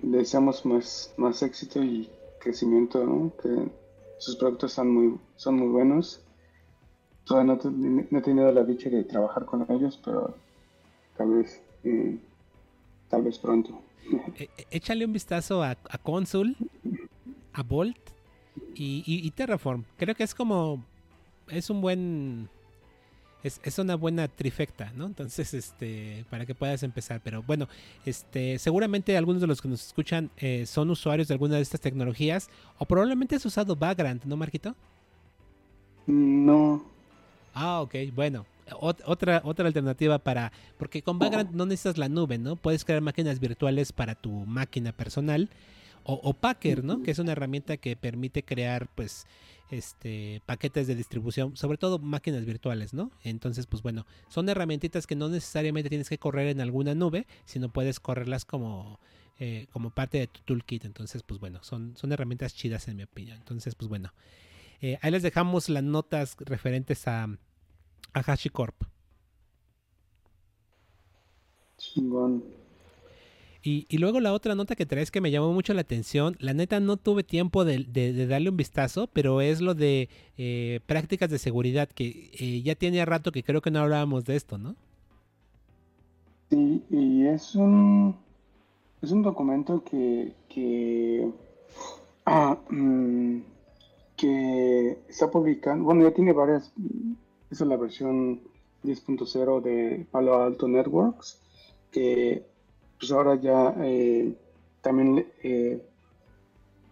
le deseamos más, más éxito y crecimiento, ¿no? Que sus productos son muy, son muy buenos. Todavía no, he tenido la dicha de trabajar con ellos, pero tal vez, eh, tal vez pronto. E, e, échale un vistazo a, a Consul, a Bolt y, y, Terraform. Creo que es como, es un buen es, una buena trifecta, ¿no? Entonces, este, para que puedas empezar. Pero bueno, este, seguramente algunos de los que nos escuchan eh, son usuarios de alguna de estas tecnologías o probablemente has usado Vagrant, ¿no, Marquito? No. Ah, ok, bueno. otra, otra alternativa para, porque con Vagrant no necesitas la nube, ¿no? Puedes crear máquinas virtuales para tu máquina personal o, Packer, ¿no? Que es una herramienta que permite crear, pues, este, paquetes de distribución, sobre todo máquinas virtuales, ¿no? Entonces, pues bueno, son herramientitas que no necesariamente tienes que correr en alguna nube, sino puedes correrlas como, eh, como parte de tu toolkit. Entonces, pues bueno, son, son herramientas chidas en mi opinión. Entonces, pues bueno, eh, ahí les dejamos las notas referentes a, a HashiCorp. Chingón. Y, luego la otra nota que traes que me llamó mucho la atención, la neta no tuve tiempo de, darle un vistazo, pero es lo de eh, prácticas de seguridad, que eh, ya tiene rato que creo que no hablábamos de esto, ¿no? Sí, y es un, es un documento que, que, ah, mm, está publicando, bueno, ya tiene varias, esa es la versión 10.0 de Palo Alto Networks, que pues ahora ya eh, también eh,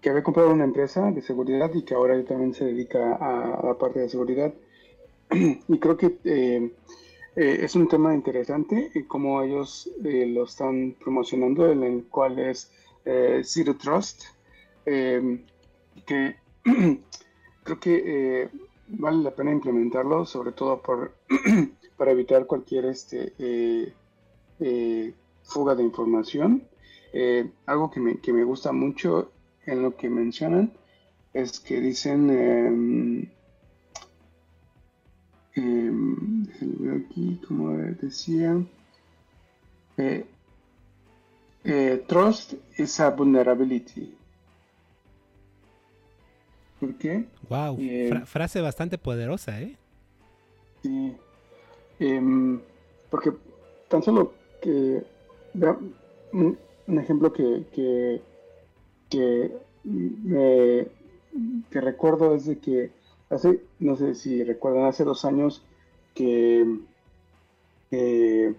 que había comprado una empresa de seguridad y que ahora también se dedica a, la parte de seguridad. y creo que eh, es un tema interesante y cómo ellos lo están promocionando, en el cual es Zero Trust, que creo que vale la pena implementarlo, sobre todo por, para evitar cualquier este, fuga de información. Eh, algo que me, que me, gusta mucho en lo que mencionan es que dicen, eh, aquí, como decía, eh, trust is a vulnerability. ¿Por qué? Wow, frase bastante poderosa, ¿eh? Sí. Em, porque tan solo que un, ejemplo que, que, que, recuerdo es de que hace, no sé si recuerdan, hace dos años que eh,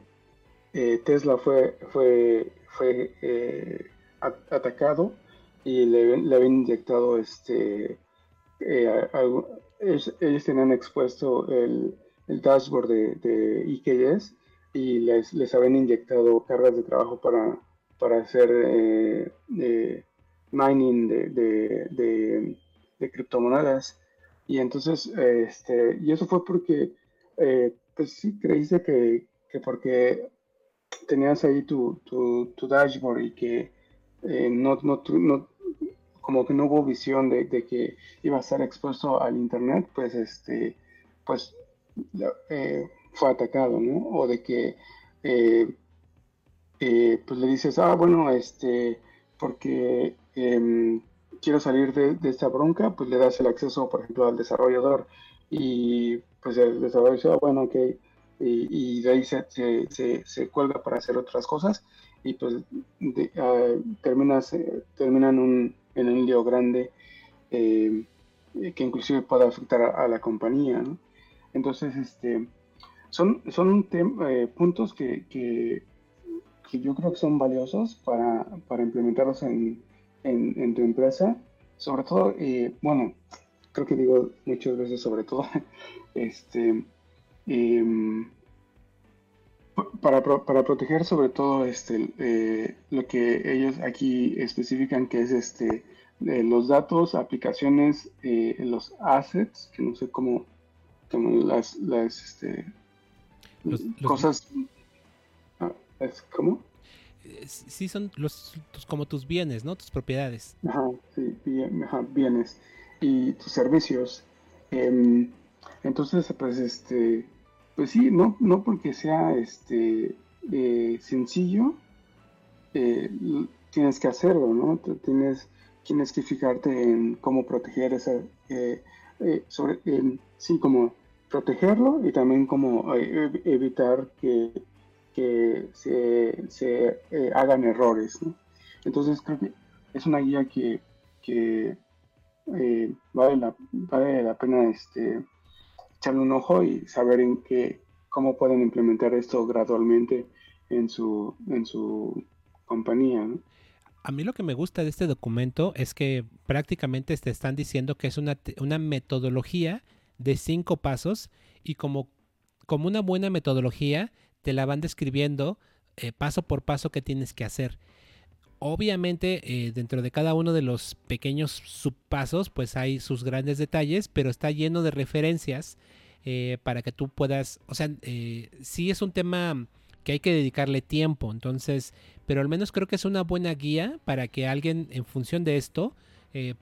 Tesla fue, fue, fue eh, atacado y le, le, habían inyectado este eh, ellos, tenían expuesto el, el dashboard de IKS y les, les habían inyectado cargas de trabajo para, para hacer eh, mining de, de, criptomonedas. Y entonces, este, y eso fue porque, eh, pues sí, creíste que, que, porque tenías ahí tu, tu, tu dashboard y que eh, no, no, no, como que no hubo visión de, de, que iba a estar expuesto al internet, pues este, pues fue atacado, ¿no? O de que eh, eh, pues le dices, ah, bueno, este, porque em, quiero salir de, esta bronca, pues le das el acceso, por ejemplo, al desarrollador y pues el desarrollador dice, ah, bueno, ok, y, de ahí se, se, cuelga para hacer otras cosas y pues ah, terminas, eh, termina en un, en un lío grande que inclusive puede afectar a, a la compañía, ¿no? Entonces, este, son, son eh, puntos que, que, yo creo que son valiosos para, para implementarlos en, en, tu empresa. Sobre todo, eh, bueno, creo que digo muchas veces sobre todo, este, em, para, para, proteger sobre todo este, eh, lo que ellos aquí especifican que es este, los datos, aplicaciones, los assets, que no sé cómo, cómo las, las este, cosas... Ah, ¿Es cómo? Sí, son los, como tus bienes, ¿no? Tus propiedades. Ajá, sí, bienes. Y tus servicios. Em, entonces, pues, este, pues sí, no, no porque sea este eh, sencillo, eh, tienes que hacerlo, ¿no? Tienes, tienes que fijarte en cómo proteger esa, eh, sobre, sí, como protegerlo y también como eh, evitar que, se, eh, hagan errores. Entonces creo que es una guía que, eh, vale, la, vale la pena este, echarle un ojo y saber en qué, cómo pueden implementar esto gradualmente en su, en su compañía. A mí lo que me gusta de este documento es que prácticamente te están diciendo que es una, una metodología de cinco pasos y como como una buena metodología, te la van describiendo eh, paso por paso qué tienes que hacer. Obviamente, eh, dentro de cada uno de los pequeños subpasos, pues hay sus grandes detalles, pero está lleno de referencias eh, para que tú puedas, o sea, sí es un tema que hay que dedicarle tiempo, entonces, pero al menos creo que es una buena guía para que alguien en función de esto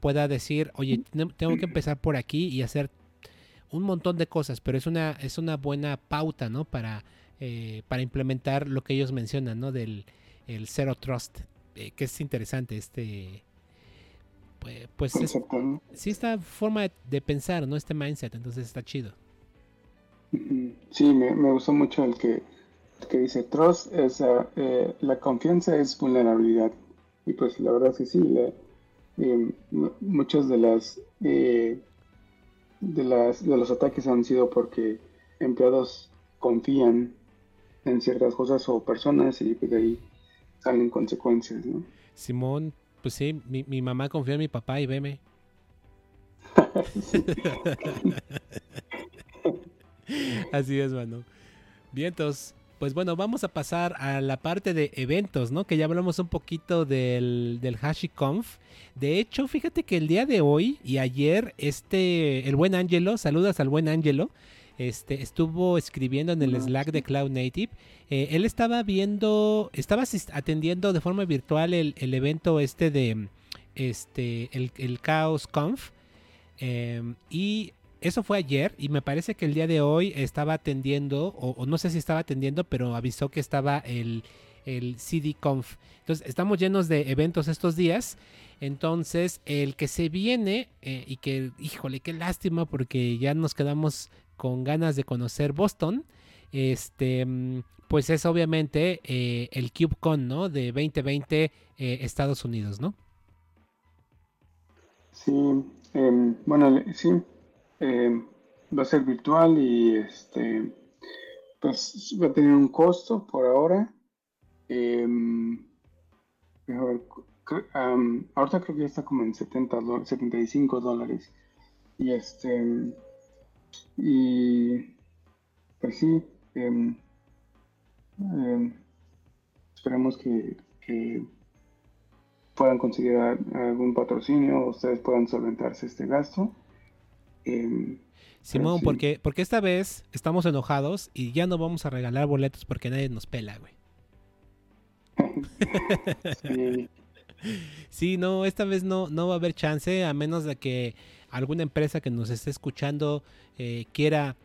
pueda decir, oye, tengo que empezar por aquí y hacer un montón de cosas, pero es una, es una buena pauta, ¿no? Para, para implementar lo que ellos mencionan, ¿no? Del el Zero Trust eh, que es interesante este pues, pues sí esta forma de pensar no este mindset entonces está chido. Sí me, me gustó mucho el que, que dice trust es eh, la confianza es vulnerabilidad y pues la verdad es que sí eh, muchas de las de las de los ataques han sido porque empleados confían en ciertas cosas o personas y pues de ahí salen consecuencias, ¿no? Simón, pues sí, mi, mi mamá confía en mi papá y veme. Así es, mano. Vientos. Pues bueno, vamos a pasar a la parte de eventos, ¿no? Que ya hablamos un poquito del, del HashiConf. De hecho, fíjate que el día de hoy y ayer, este, el buen Angelo, saludas al buen Angelo, este, estuvo escribiendo en el Slack de Cloud Native. Eh, él estaba viendo, estaba atendiendo de forma virtual el, evento este de este, el, Chaos Conf. Em, y eso fue ayer y me parece que el día de hoy estaba atendiendo, o, no sé si estaba atendiendo, pero avisó que estaba el, el CD Conf. Entonces, estamos llenos de eventos estos días. Entonces, el que se viene eh, y que, híjole, qué lástima porque ya nos quedamos con ganas de conocer Boston, este, pues es obviamente eh, el CubeCon, ¿no? De 2020 eh, Estados Unidos, ¿no? Sí, em, bueno, sí, em, va a ser virtual y este, pues va a tener un costo por ahora. Em, ahorita creo que ya está como en 70 75 dólares. Y este, y pues sí, em, esperemos que, puedan conseguir algún patrocinio, ustedes puedan solventarse este gasto. Em, Simón, porque, porque esta vez estamos enojados y ya no vamos a regalar boletos porque nadie nos pela, güey. sí. sí. no, esta vez no, no va a haber chance a menos de que alguna empresa que nos esté escuchando eh, quiera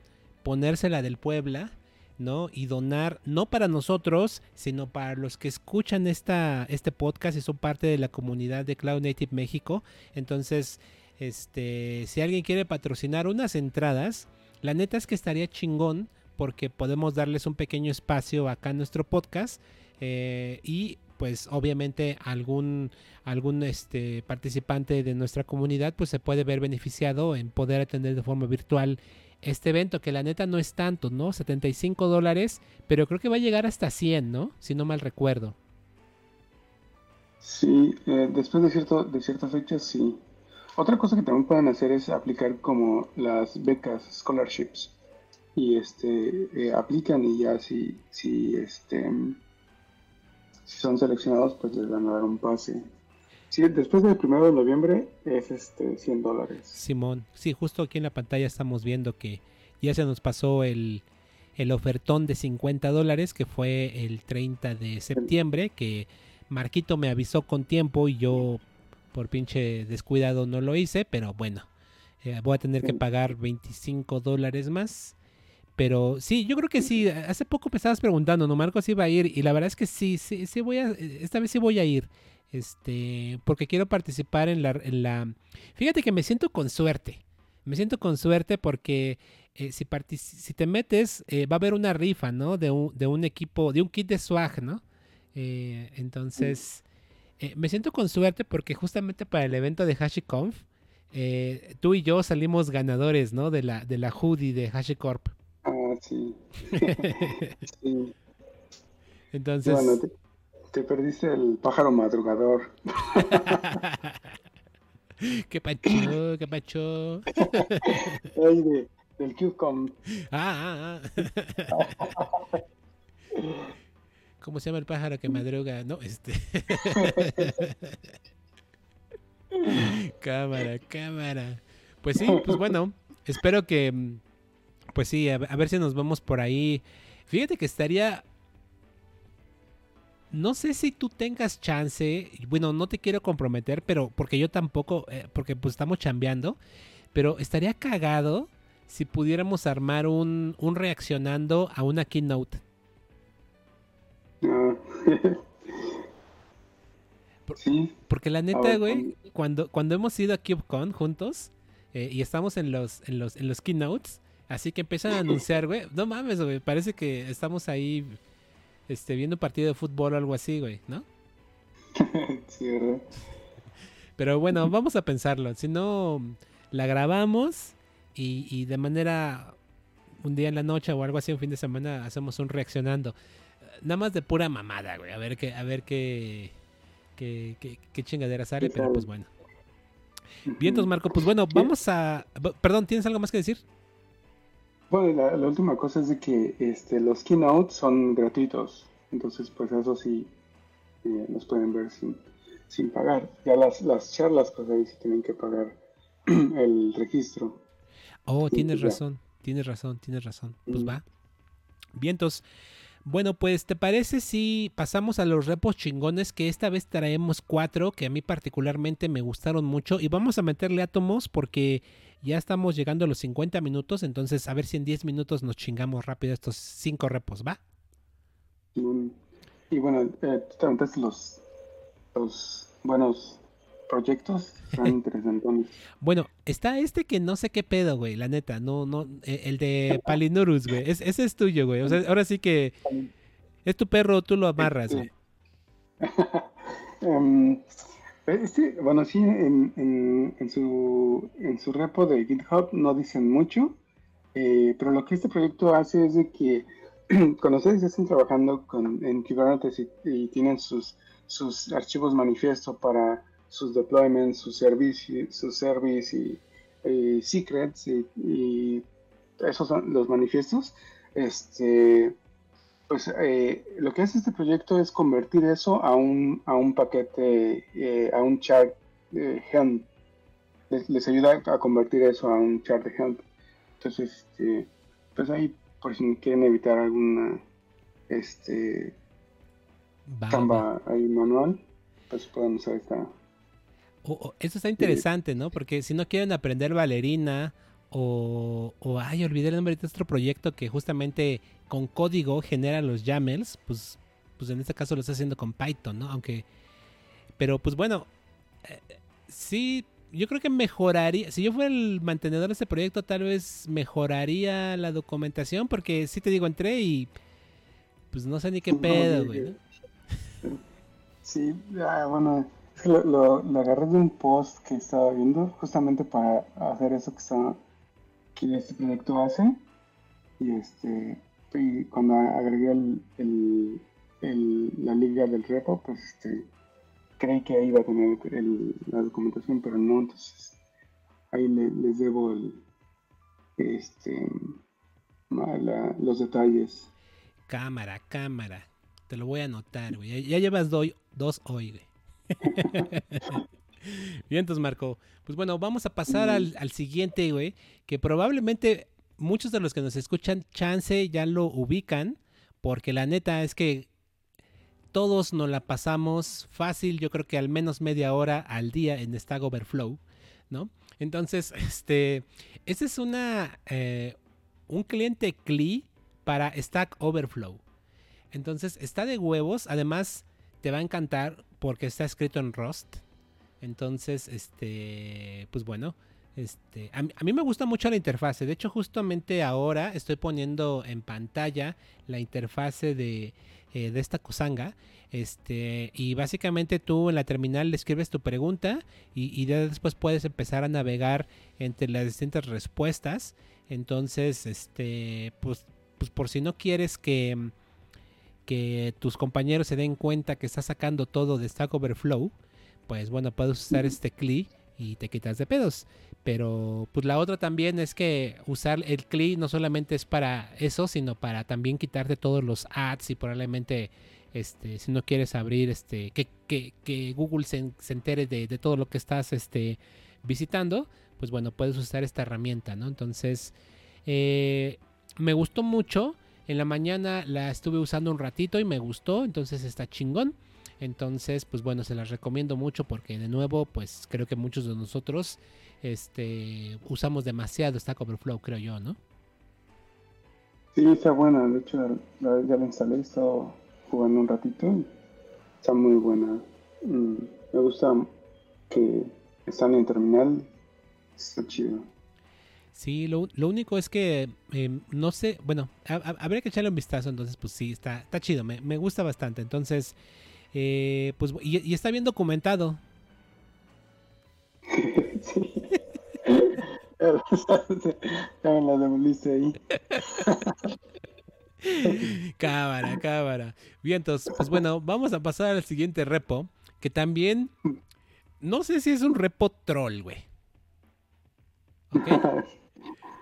ponérsela del Puebla, ¿no? Y donar, no para nosotros, sino para los que escuchan esta, este podcast y son parte de la comunidad de Cloud Native México. Entonces, este, si alguien quiere patrocinar unas entradas, la neta es que estaría chingón porque podemos darles un pequeño espacio acá en nuestro podcast eh, y pues obviamente algún, algún este, participante de nuestra comunidad pues se puede ver beneficiado en poder atender de forma virtual este evento, que la neta no es tanto, ¿no? 75 dólares, pero creo que va a llegar hasta 100, ¿no? Si no mal recuerdo. Sí, eh, después de, cierto, de cierta fecha, sí. Otra cosa que también pueden hacer es aplicar como las becas, scholarships. Y este, eh, aplican y ya si, si este, si son seleccionados, pues les van a dar un pase. Sí, después del primero de noviembre es este 100 dólares. Simón, sí, justo aquí en la pantalla estamos viendo que ya se nos pasó el, el ofertón de 50 dólares que fue el 30 de septiembre, que Marquito me avisó con tiempo y yo por pinche descuidado no lo hice, pero bueno, eh, voy a tener que pagar 25 dólares más pero sí, yo creo que sí. Hace poco me estabas preguntando, ¿no? Marco si iba a ir. Y la verdad es que sí, sí, sí voy a. Esta vez sí voy a ir. Este. Porque quiero participar en la. En la fíjate que me siento con suerte. Me siento con suerte porque eh, si, si te metes, eh, va a haber una rifa, ¿no? De un, de un equipo, de un kit de swag, ¿no? Eh, entonces, me siento con suerte porque justamente para el evento de HashiConf, tú y yo salimos ganadores, ¿no? De la, de la hoodie de HashiCorp. Ah, sí. Entonces. te, perdiste el pájaro madrugador. qué pacho, qué pacho. de, del QCOM. Ah, ah, ah. ¿Cómo se llama el pájaro que madruga? No, este. cámara, cámara. Pues sí, pues bueno, espero que, mm, pues sí, a, ver si nos vemos por ahí. Fíjate que estaría, no sé si tú tengas chance, bueno, no te quiero comprometer, pero porque yo tampoco, eh, porque pues estamos chambeando, pero estaría cagado si pudiéramos armar un, un reaccionando a una keynote. Porque la neta, güey, cuando, cuando hemos ido a CubeCon juntos eh, y estamos en los, en los, en los keynotes, así que empiezan a anunciar, güey, no mames, güey, parece que estamos ahí este, viendo un partido de fútbol o algo así, güey, ¿no? sí, ¿verdad? Pero bueno, vamos a pensarlo. Si no, la grabamos y, y, de manera un día en la noche o algo así, un fin de semana, hacemos un reaccionando. Nada más de pura mamada, güey. A ver qué, a ver qué, qué, qué, chingadera sale, pero pues bueno. Vientos, Marco. Pues bueno, vamos a. Perdón, ¿tienes algo más que decir? Bueno, la, última cosa es de que este, los keynotes son gratuitos. Entonces, pues eso sí, eh, los pueden ver sin, sin pagar. Ya las, las charlas, pues ahí sí tienen que pagar el registro. Oh, tienes razón, tienes razón, tienes razón. Pues va. Vientos. Bueno, pues ¿te parece si pasamos a los repos chingones? Que esta vez traemos cuatro que a mí particularmente me gustaron mucho. Y vamos a meterle átomos porque ya estamos llegando a los 50 minutos. Entonces a ver si en 10 minutos nos chingamos rápido estos cinco repos, ¿va? Y, bueno, eh, los, los buenos proyectos están interesantes. bueno, está este que no sé qué pedo, güey, la neta, no, no, e, el de Palinurus, güey, ese es tuyo, güey, o sea, ahora sí que es tu perro, tú lo amarras, güey. Em, este, bueno, sí, en, en, su, en su repo de GitHub no dicen mucho, eh, pero lo que este proyecto hace es de que cuando ustedes están trabajando con, en Kubernetes y, tienen sus, sus archivos manifiesto para sus deployments, sus servicios, sus service y, secrets y, esos son los manifiestos. Este, pues eh, lo que hace este proyecto es convertir eso a un, a un paquete, eh, a un chart de Helm. Les, ayuda a convertir eso a un chart de Helm. Entonces, este, pues ahí, por si quieren evitar alguna este, Canva ahí manual, pues pueden usar esta, eso está interesante, ¿no? Porque si no quieren aprender Valerina o, o ay, olvidé el nombre de otro proyecto que justamente con código genera los YAMLs, pues, pues en este caso lo está haciendo con Python, ¿no? Aunque, pero pues bueno, eh, sí, yo creo que mejoraría, si yo fuera el mantenedor de este proyecto, tal vez mejoraría la documentación, porque sí te digo, entré y pues no sé ni qué pedo, güey. Sí, ah, bueno, lo, agarré de un post que estaba viendo justamente para hacer eso que, está, que este proyecto hace. Y este cuando agregué el, la liga del repo, pues este, creí que ahí iba a tener la documentación, pero no, entonces ahí les debo el, este, los detalles. Cámara, cámara. Te lo voy a anotar, güey. Ya, llevas dos hoy, güey. Bien, entonces Marco. Pues bueno, vamos a pasar al, siguiente, güey. Que probablemente muchos de los que nos escuchan, chance ya lo ubican. Porque la neta es que todos nos la pasamos fácil, yo creo que al menos media hora al día en Stack Overflow, ¿no? Entonces, este, este es una, eh, un cliente CLI para Stack Overflow. Entonces, está de huevos, además te va a encantar porque está escrito en Rust. Entonces, este, pues bueno, este, a, mí me gusta mucho la interfase. De hecho, justamente ahora estoy poniendo en pantalla la interfase de, eh, de esta Kusanga. Este, y básicamente tú en la terminal le escribes tu pregunta y, y después puedes empezar a navegar entre las distintas respuestas. Entonces, este, pues, pues por si no quieres que que tus compañeros se den cuenta que estás sacando todo de Stack Overflow, pues bueno, puedes usar este CLI y te quitas de pedos. Pero pues la otra también es que usar el CLI no solamente es para eso, sino para también quitarte todos los ads y probablemente este, si no quieres abrir, este, que, que, Google se, entere de, todo lo que estás este, visitando, pues bueno, puedes usar esta herramienta, ¿no? Entonces, eh, me gustó mucho. En la mañana la estuve usando un ratito y me gustó, entonces está chingón. Entonces, pues bueno, se las recomiendo mucho porque de nuevo, pues creo que muchos de nosotros este, usamos demasiado Stack Overflow, creo yo, ¿no? Sí, está buena. De hecho, ya la instalé, he estado jugando un ratito. Está muy buena. Mm, me gusta que están en terminal. Está chido. Sí, lo, único es que em, no sé, bueno, habría que echarle un vistazo, entonces pues sí, está, está chido, me, me gusta bastante. Entonces, eh, pues, y, está bien documentado. sí. ya me la demoliste ahí. cámara, cámara. Bien, entonces, pues bueno, vamos a pasar al siguiente repo, que también, no sé si es un repo troll, güey. ¿Ok?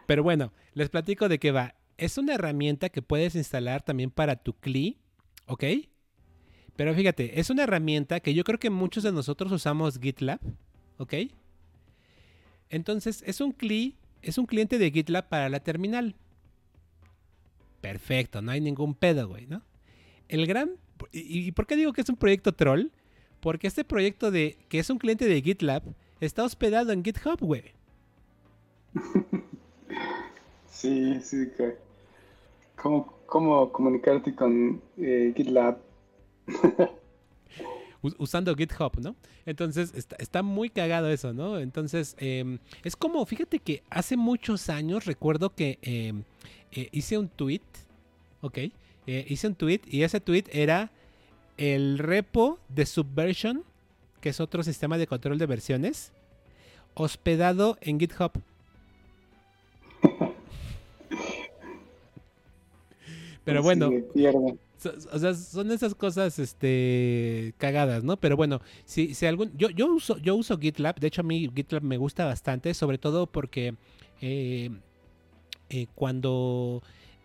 Pero bueno, les platico de qué va. Es una herramienta que puedes instalar también para tu CLI, ¿ok? Pero fíjate, es una herramienta que yo creo que muchos de nosotros usamos GitLab, ¿ok? Entonces, es un CLI, es un cliente de GitLab para la terminal. Perfecto, no hay ningún pedo, güey, ¿no? El gran... ¿Y, por qué digo que es un proyecto troll? Porque este proyecto de que es un cliente de GitLab está hospedado en GitHub, güey. Sí, sí, que... ¿Cómo, cómo comunicarte con eh, GitLab usando GitHub, ¿no? Entonces está, muy cagado eso, ¿no? Entonces em, es como, fíjate que hace muchos años recuerdo que em, eh, hice un tweet, ¿ok? Eh, hice un tweet y ese tweet era el repo de Subversion, que es otro sistema de control de versiones, hospedado en GitHub. Pero bueno, o sea, son esas cosas este cagadas, ¿no? Pero bueno, si, si algún yo yo uso yo uso GitLab, de hecho a mí GitLab me gusta bastante, sobre todo porque eh, eh, cuando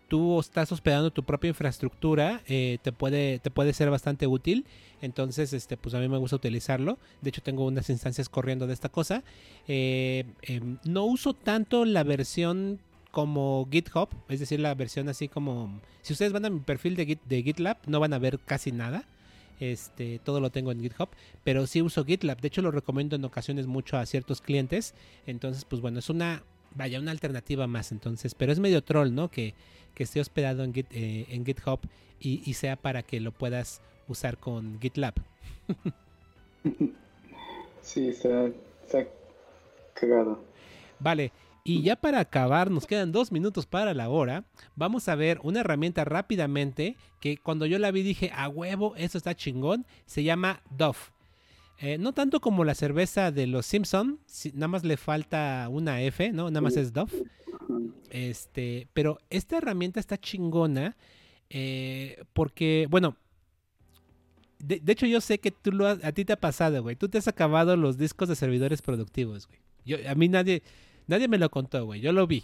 tú estás hospedando tu propia infraestructura, eh, te puede te puede ser bastante útil. Entonces, este, pues a mí me gusta utilizarlo. De hecho, tengo unas instancias corriendo de esta cosa. Em, no uso tanto la versión como GitHub, es decir, la versión así como... Si ustedes van a mi perfil de, de GitLab, no van a ver casi nada. Este, todo lo tengo en GitHub, pero sí uso GitLab. De hecho, lo recomiendo en ocasiones mucho a ciertos clientes. Entonces, pues bueno, es una, vaya, una alternativa más. Entonces, pero es medio troll, ¿no? Que, que esté hospedado en, eh, en GitHub y, sea para que lo puedas usar con GitLab. sí, está, está cagado. Vale, y ya para acabar, nos quedan dos minutos para la hora. Vamos a ver una herramienta rápidamente que cuando yo la vi dije, a huevo, eso está chingón. Se llama Dove. Eh, no tanto como la cerveza de los Simpson, nada más le falta una F, ¿no? Nada más es Dove. Este, pero esta herramienta está chingona eh, porque, bueno, de, hecho yo sé que tú lo a ti te ha pasado, güey. Tú te has acabado los discos de servidores productivos, güey. Yo, a mí nadie, Nadie me lo contó, güey. Yo lo vi.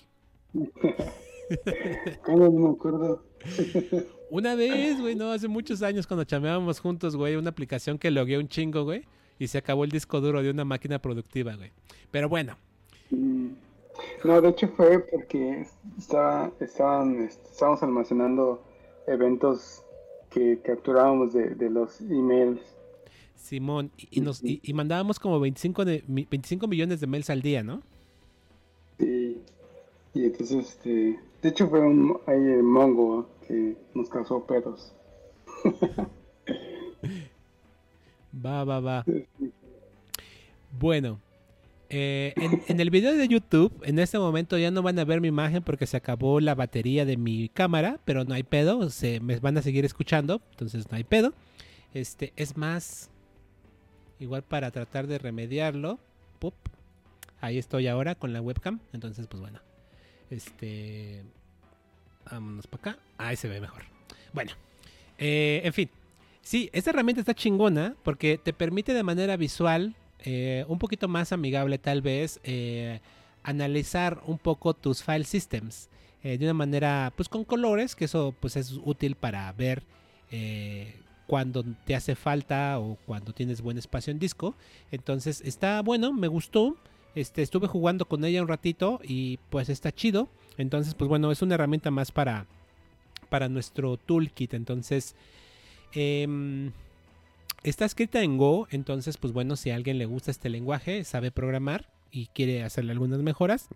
¿Cómo no me acuerdo? Una vez, güey, no, hace muchos años cuando chameábamos juntos, güey, una aplicación que logueó un chingo, güey, y se acabó el disco duro de una máquina productiva, güey. Pero bueno. Mm. No, de hecho fue porque estaba, estaban, estábamos almacenando eventos que capturábamos de, de los emails. Simón, y, nos, y, mandábamos como 25, de, 25 millones de mails al día, ¿no? Sí. Y entonces, este, de hecho fue un ahí el mongo que nos causó pedos. va, va, va. Bueno, eh, en, el video de YouTube, en este momento ya no van a ver mi imagen porque se acabó la batería de mi cámara, pero no hay pedo, se me van a seguir escuchando, entonces no hay pedo. Este, es más, igual para tratar de remediarlo, pop, Ahí estoy ahora con la webcam. Entonces, pues bueno. Este. Vámonos para acá. Ahí se ve mejor. Bueno. Eh, en fin. Sí, esta herramienta está chingona porque te permite de manera visual eh, un poquito más amigable tal vez eh, analizar un poco tus file systems de una manera pues con colores que eso pues es útil para ver cuando te hace falta o cuando tienes buen espacio en disco entonces está bueno me gustó este estuve jugando con ella un ratito y pues está chido entonces pues bueno es una herramienta más para para nuestro toolkit entonces eh, Está escrita en Go, entonces pues bueno, si a alguien le gusta este lenguaje, sabe programar y quiere hacerle algunas mejoras,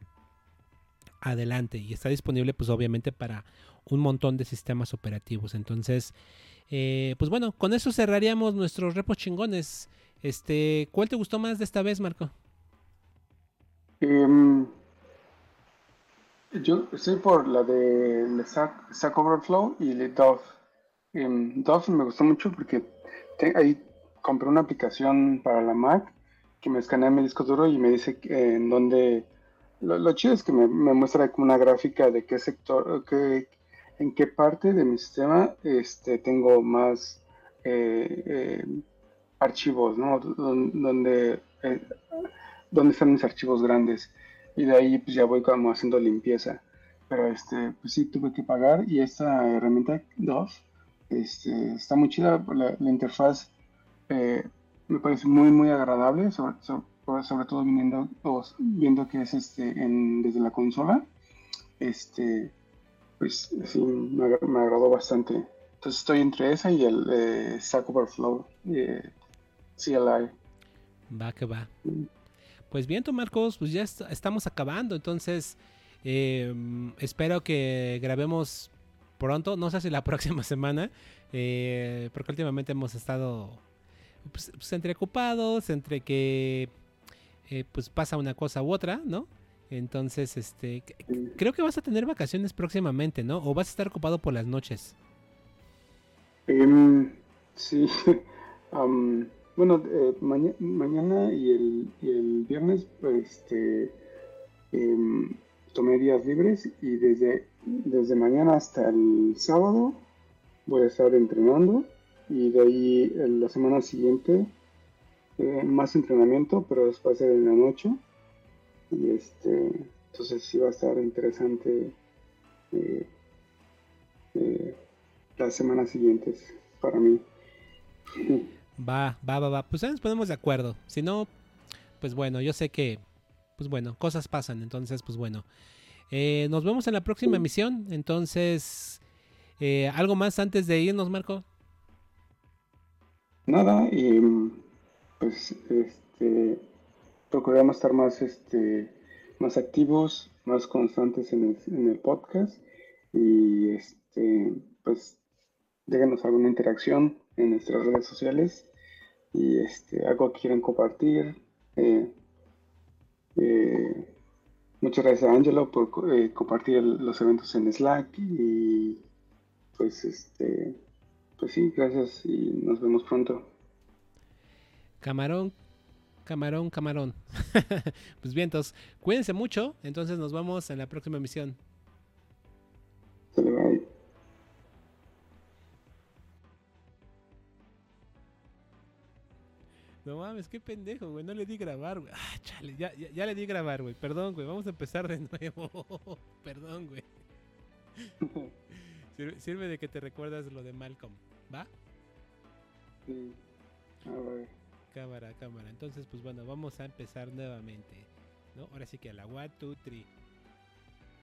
adelante. Y está disponible pues obviamente para un montón de sistemas operativos. Entonces, eh, pues bueno, con eso cerraríamos nuestros repos chingones. Este, ¿cuál te gustó más de esta vez, Marco? Em, yo estoy por la de Stack, Overflow y la Dove. Um, Dove me gustó mucho porque ahí compré una aplicación para la Mac que me escanea mi disco duro y me dice en dónde... Lo, chido es que me, muestra una gráfica de qué sector, qué, en qué parte de mi sistema este, tengo más eh, eh, archivos, ¿no? Donde, donde están mis archivos grandes. Y de ahí pues ya voy como haciendo limpieza. Pero este, pues sí, tuve que pagar y esta herramienta DOF este, está muy chida, la, interfaz eh, me parece muy muy agradable, sobre, todo viendo, viendo que es este desde la consola. Este, pues sí, me, agradó bastante. Entonces estoy entre esa y el eh, Stack Overflow eh, CLI. Va que va. Pues bien, tú Marcos, pues ya estamos acabando, entonces em, espero que grabemos pronto, no sé si la próxima semana, eh, porque últimamente hemos estado pues, pues, entre ocupados, entre que eh, pues pasa una cosa u otra, ¿no? Entonces, este, creo que vas a tener vacaciones próximamente, ¿no? O vas a estar ocupado por las noches. Em, sí, bueno, eh, mañana y el, y el, viernes, pues, este, em, tomé días libres y desde, desde mañana hasta el sábado voy a estar entrenando y de ahí la semana siguiente eh, más entrenamiento, pero después de la noche. Y este, entonces sí va a estar interesante eh, eh, las semanas siguientes para mí. Va, va, va, va. Pues ya nos ponemos de acuerdo. Si no, pues bueno, yo sé que pues bueno, cosas pasan. Entonces, pues bueno. Eh, nos vemos en la próxima emisión. Entonces, eh, ¿algo más antes de irnos, Marco? Nada, y pues este procuramos estar más este más activos, más constantes en el, podcast y este pues déjenos alguna interacción en nuestras redes sociales y este algo que quieran compartir eh, eh, muchas gracias a Angelo por eh, compartir los eventos en Slack y pues este pues sí, gracias y nos vemos pronto. Camarón, camarón, camarón. pues bien, cuídense mucho, entonces nos vemos en la próxima emisión. No mames, qué pendejo, güey. No le di grabar, güey. Ah, chale, ya, ya, le di grabar, güey. Perdón, güey. Vamos a empezar de nuevo. Perdón, güey. Sirve, de que te recuerdas lo de Malcolm, ¿va? Sí. A ver. Cámara, cámara. Entonces, pues bueno, vamos a empezar nuevamente. ¿No? Ahora sí que a la 1, 2, 3.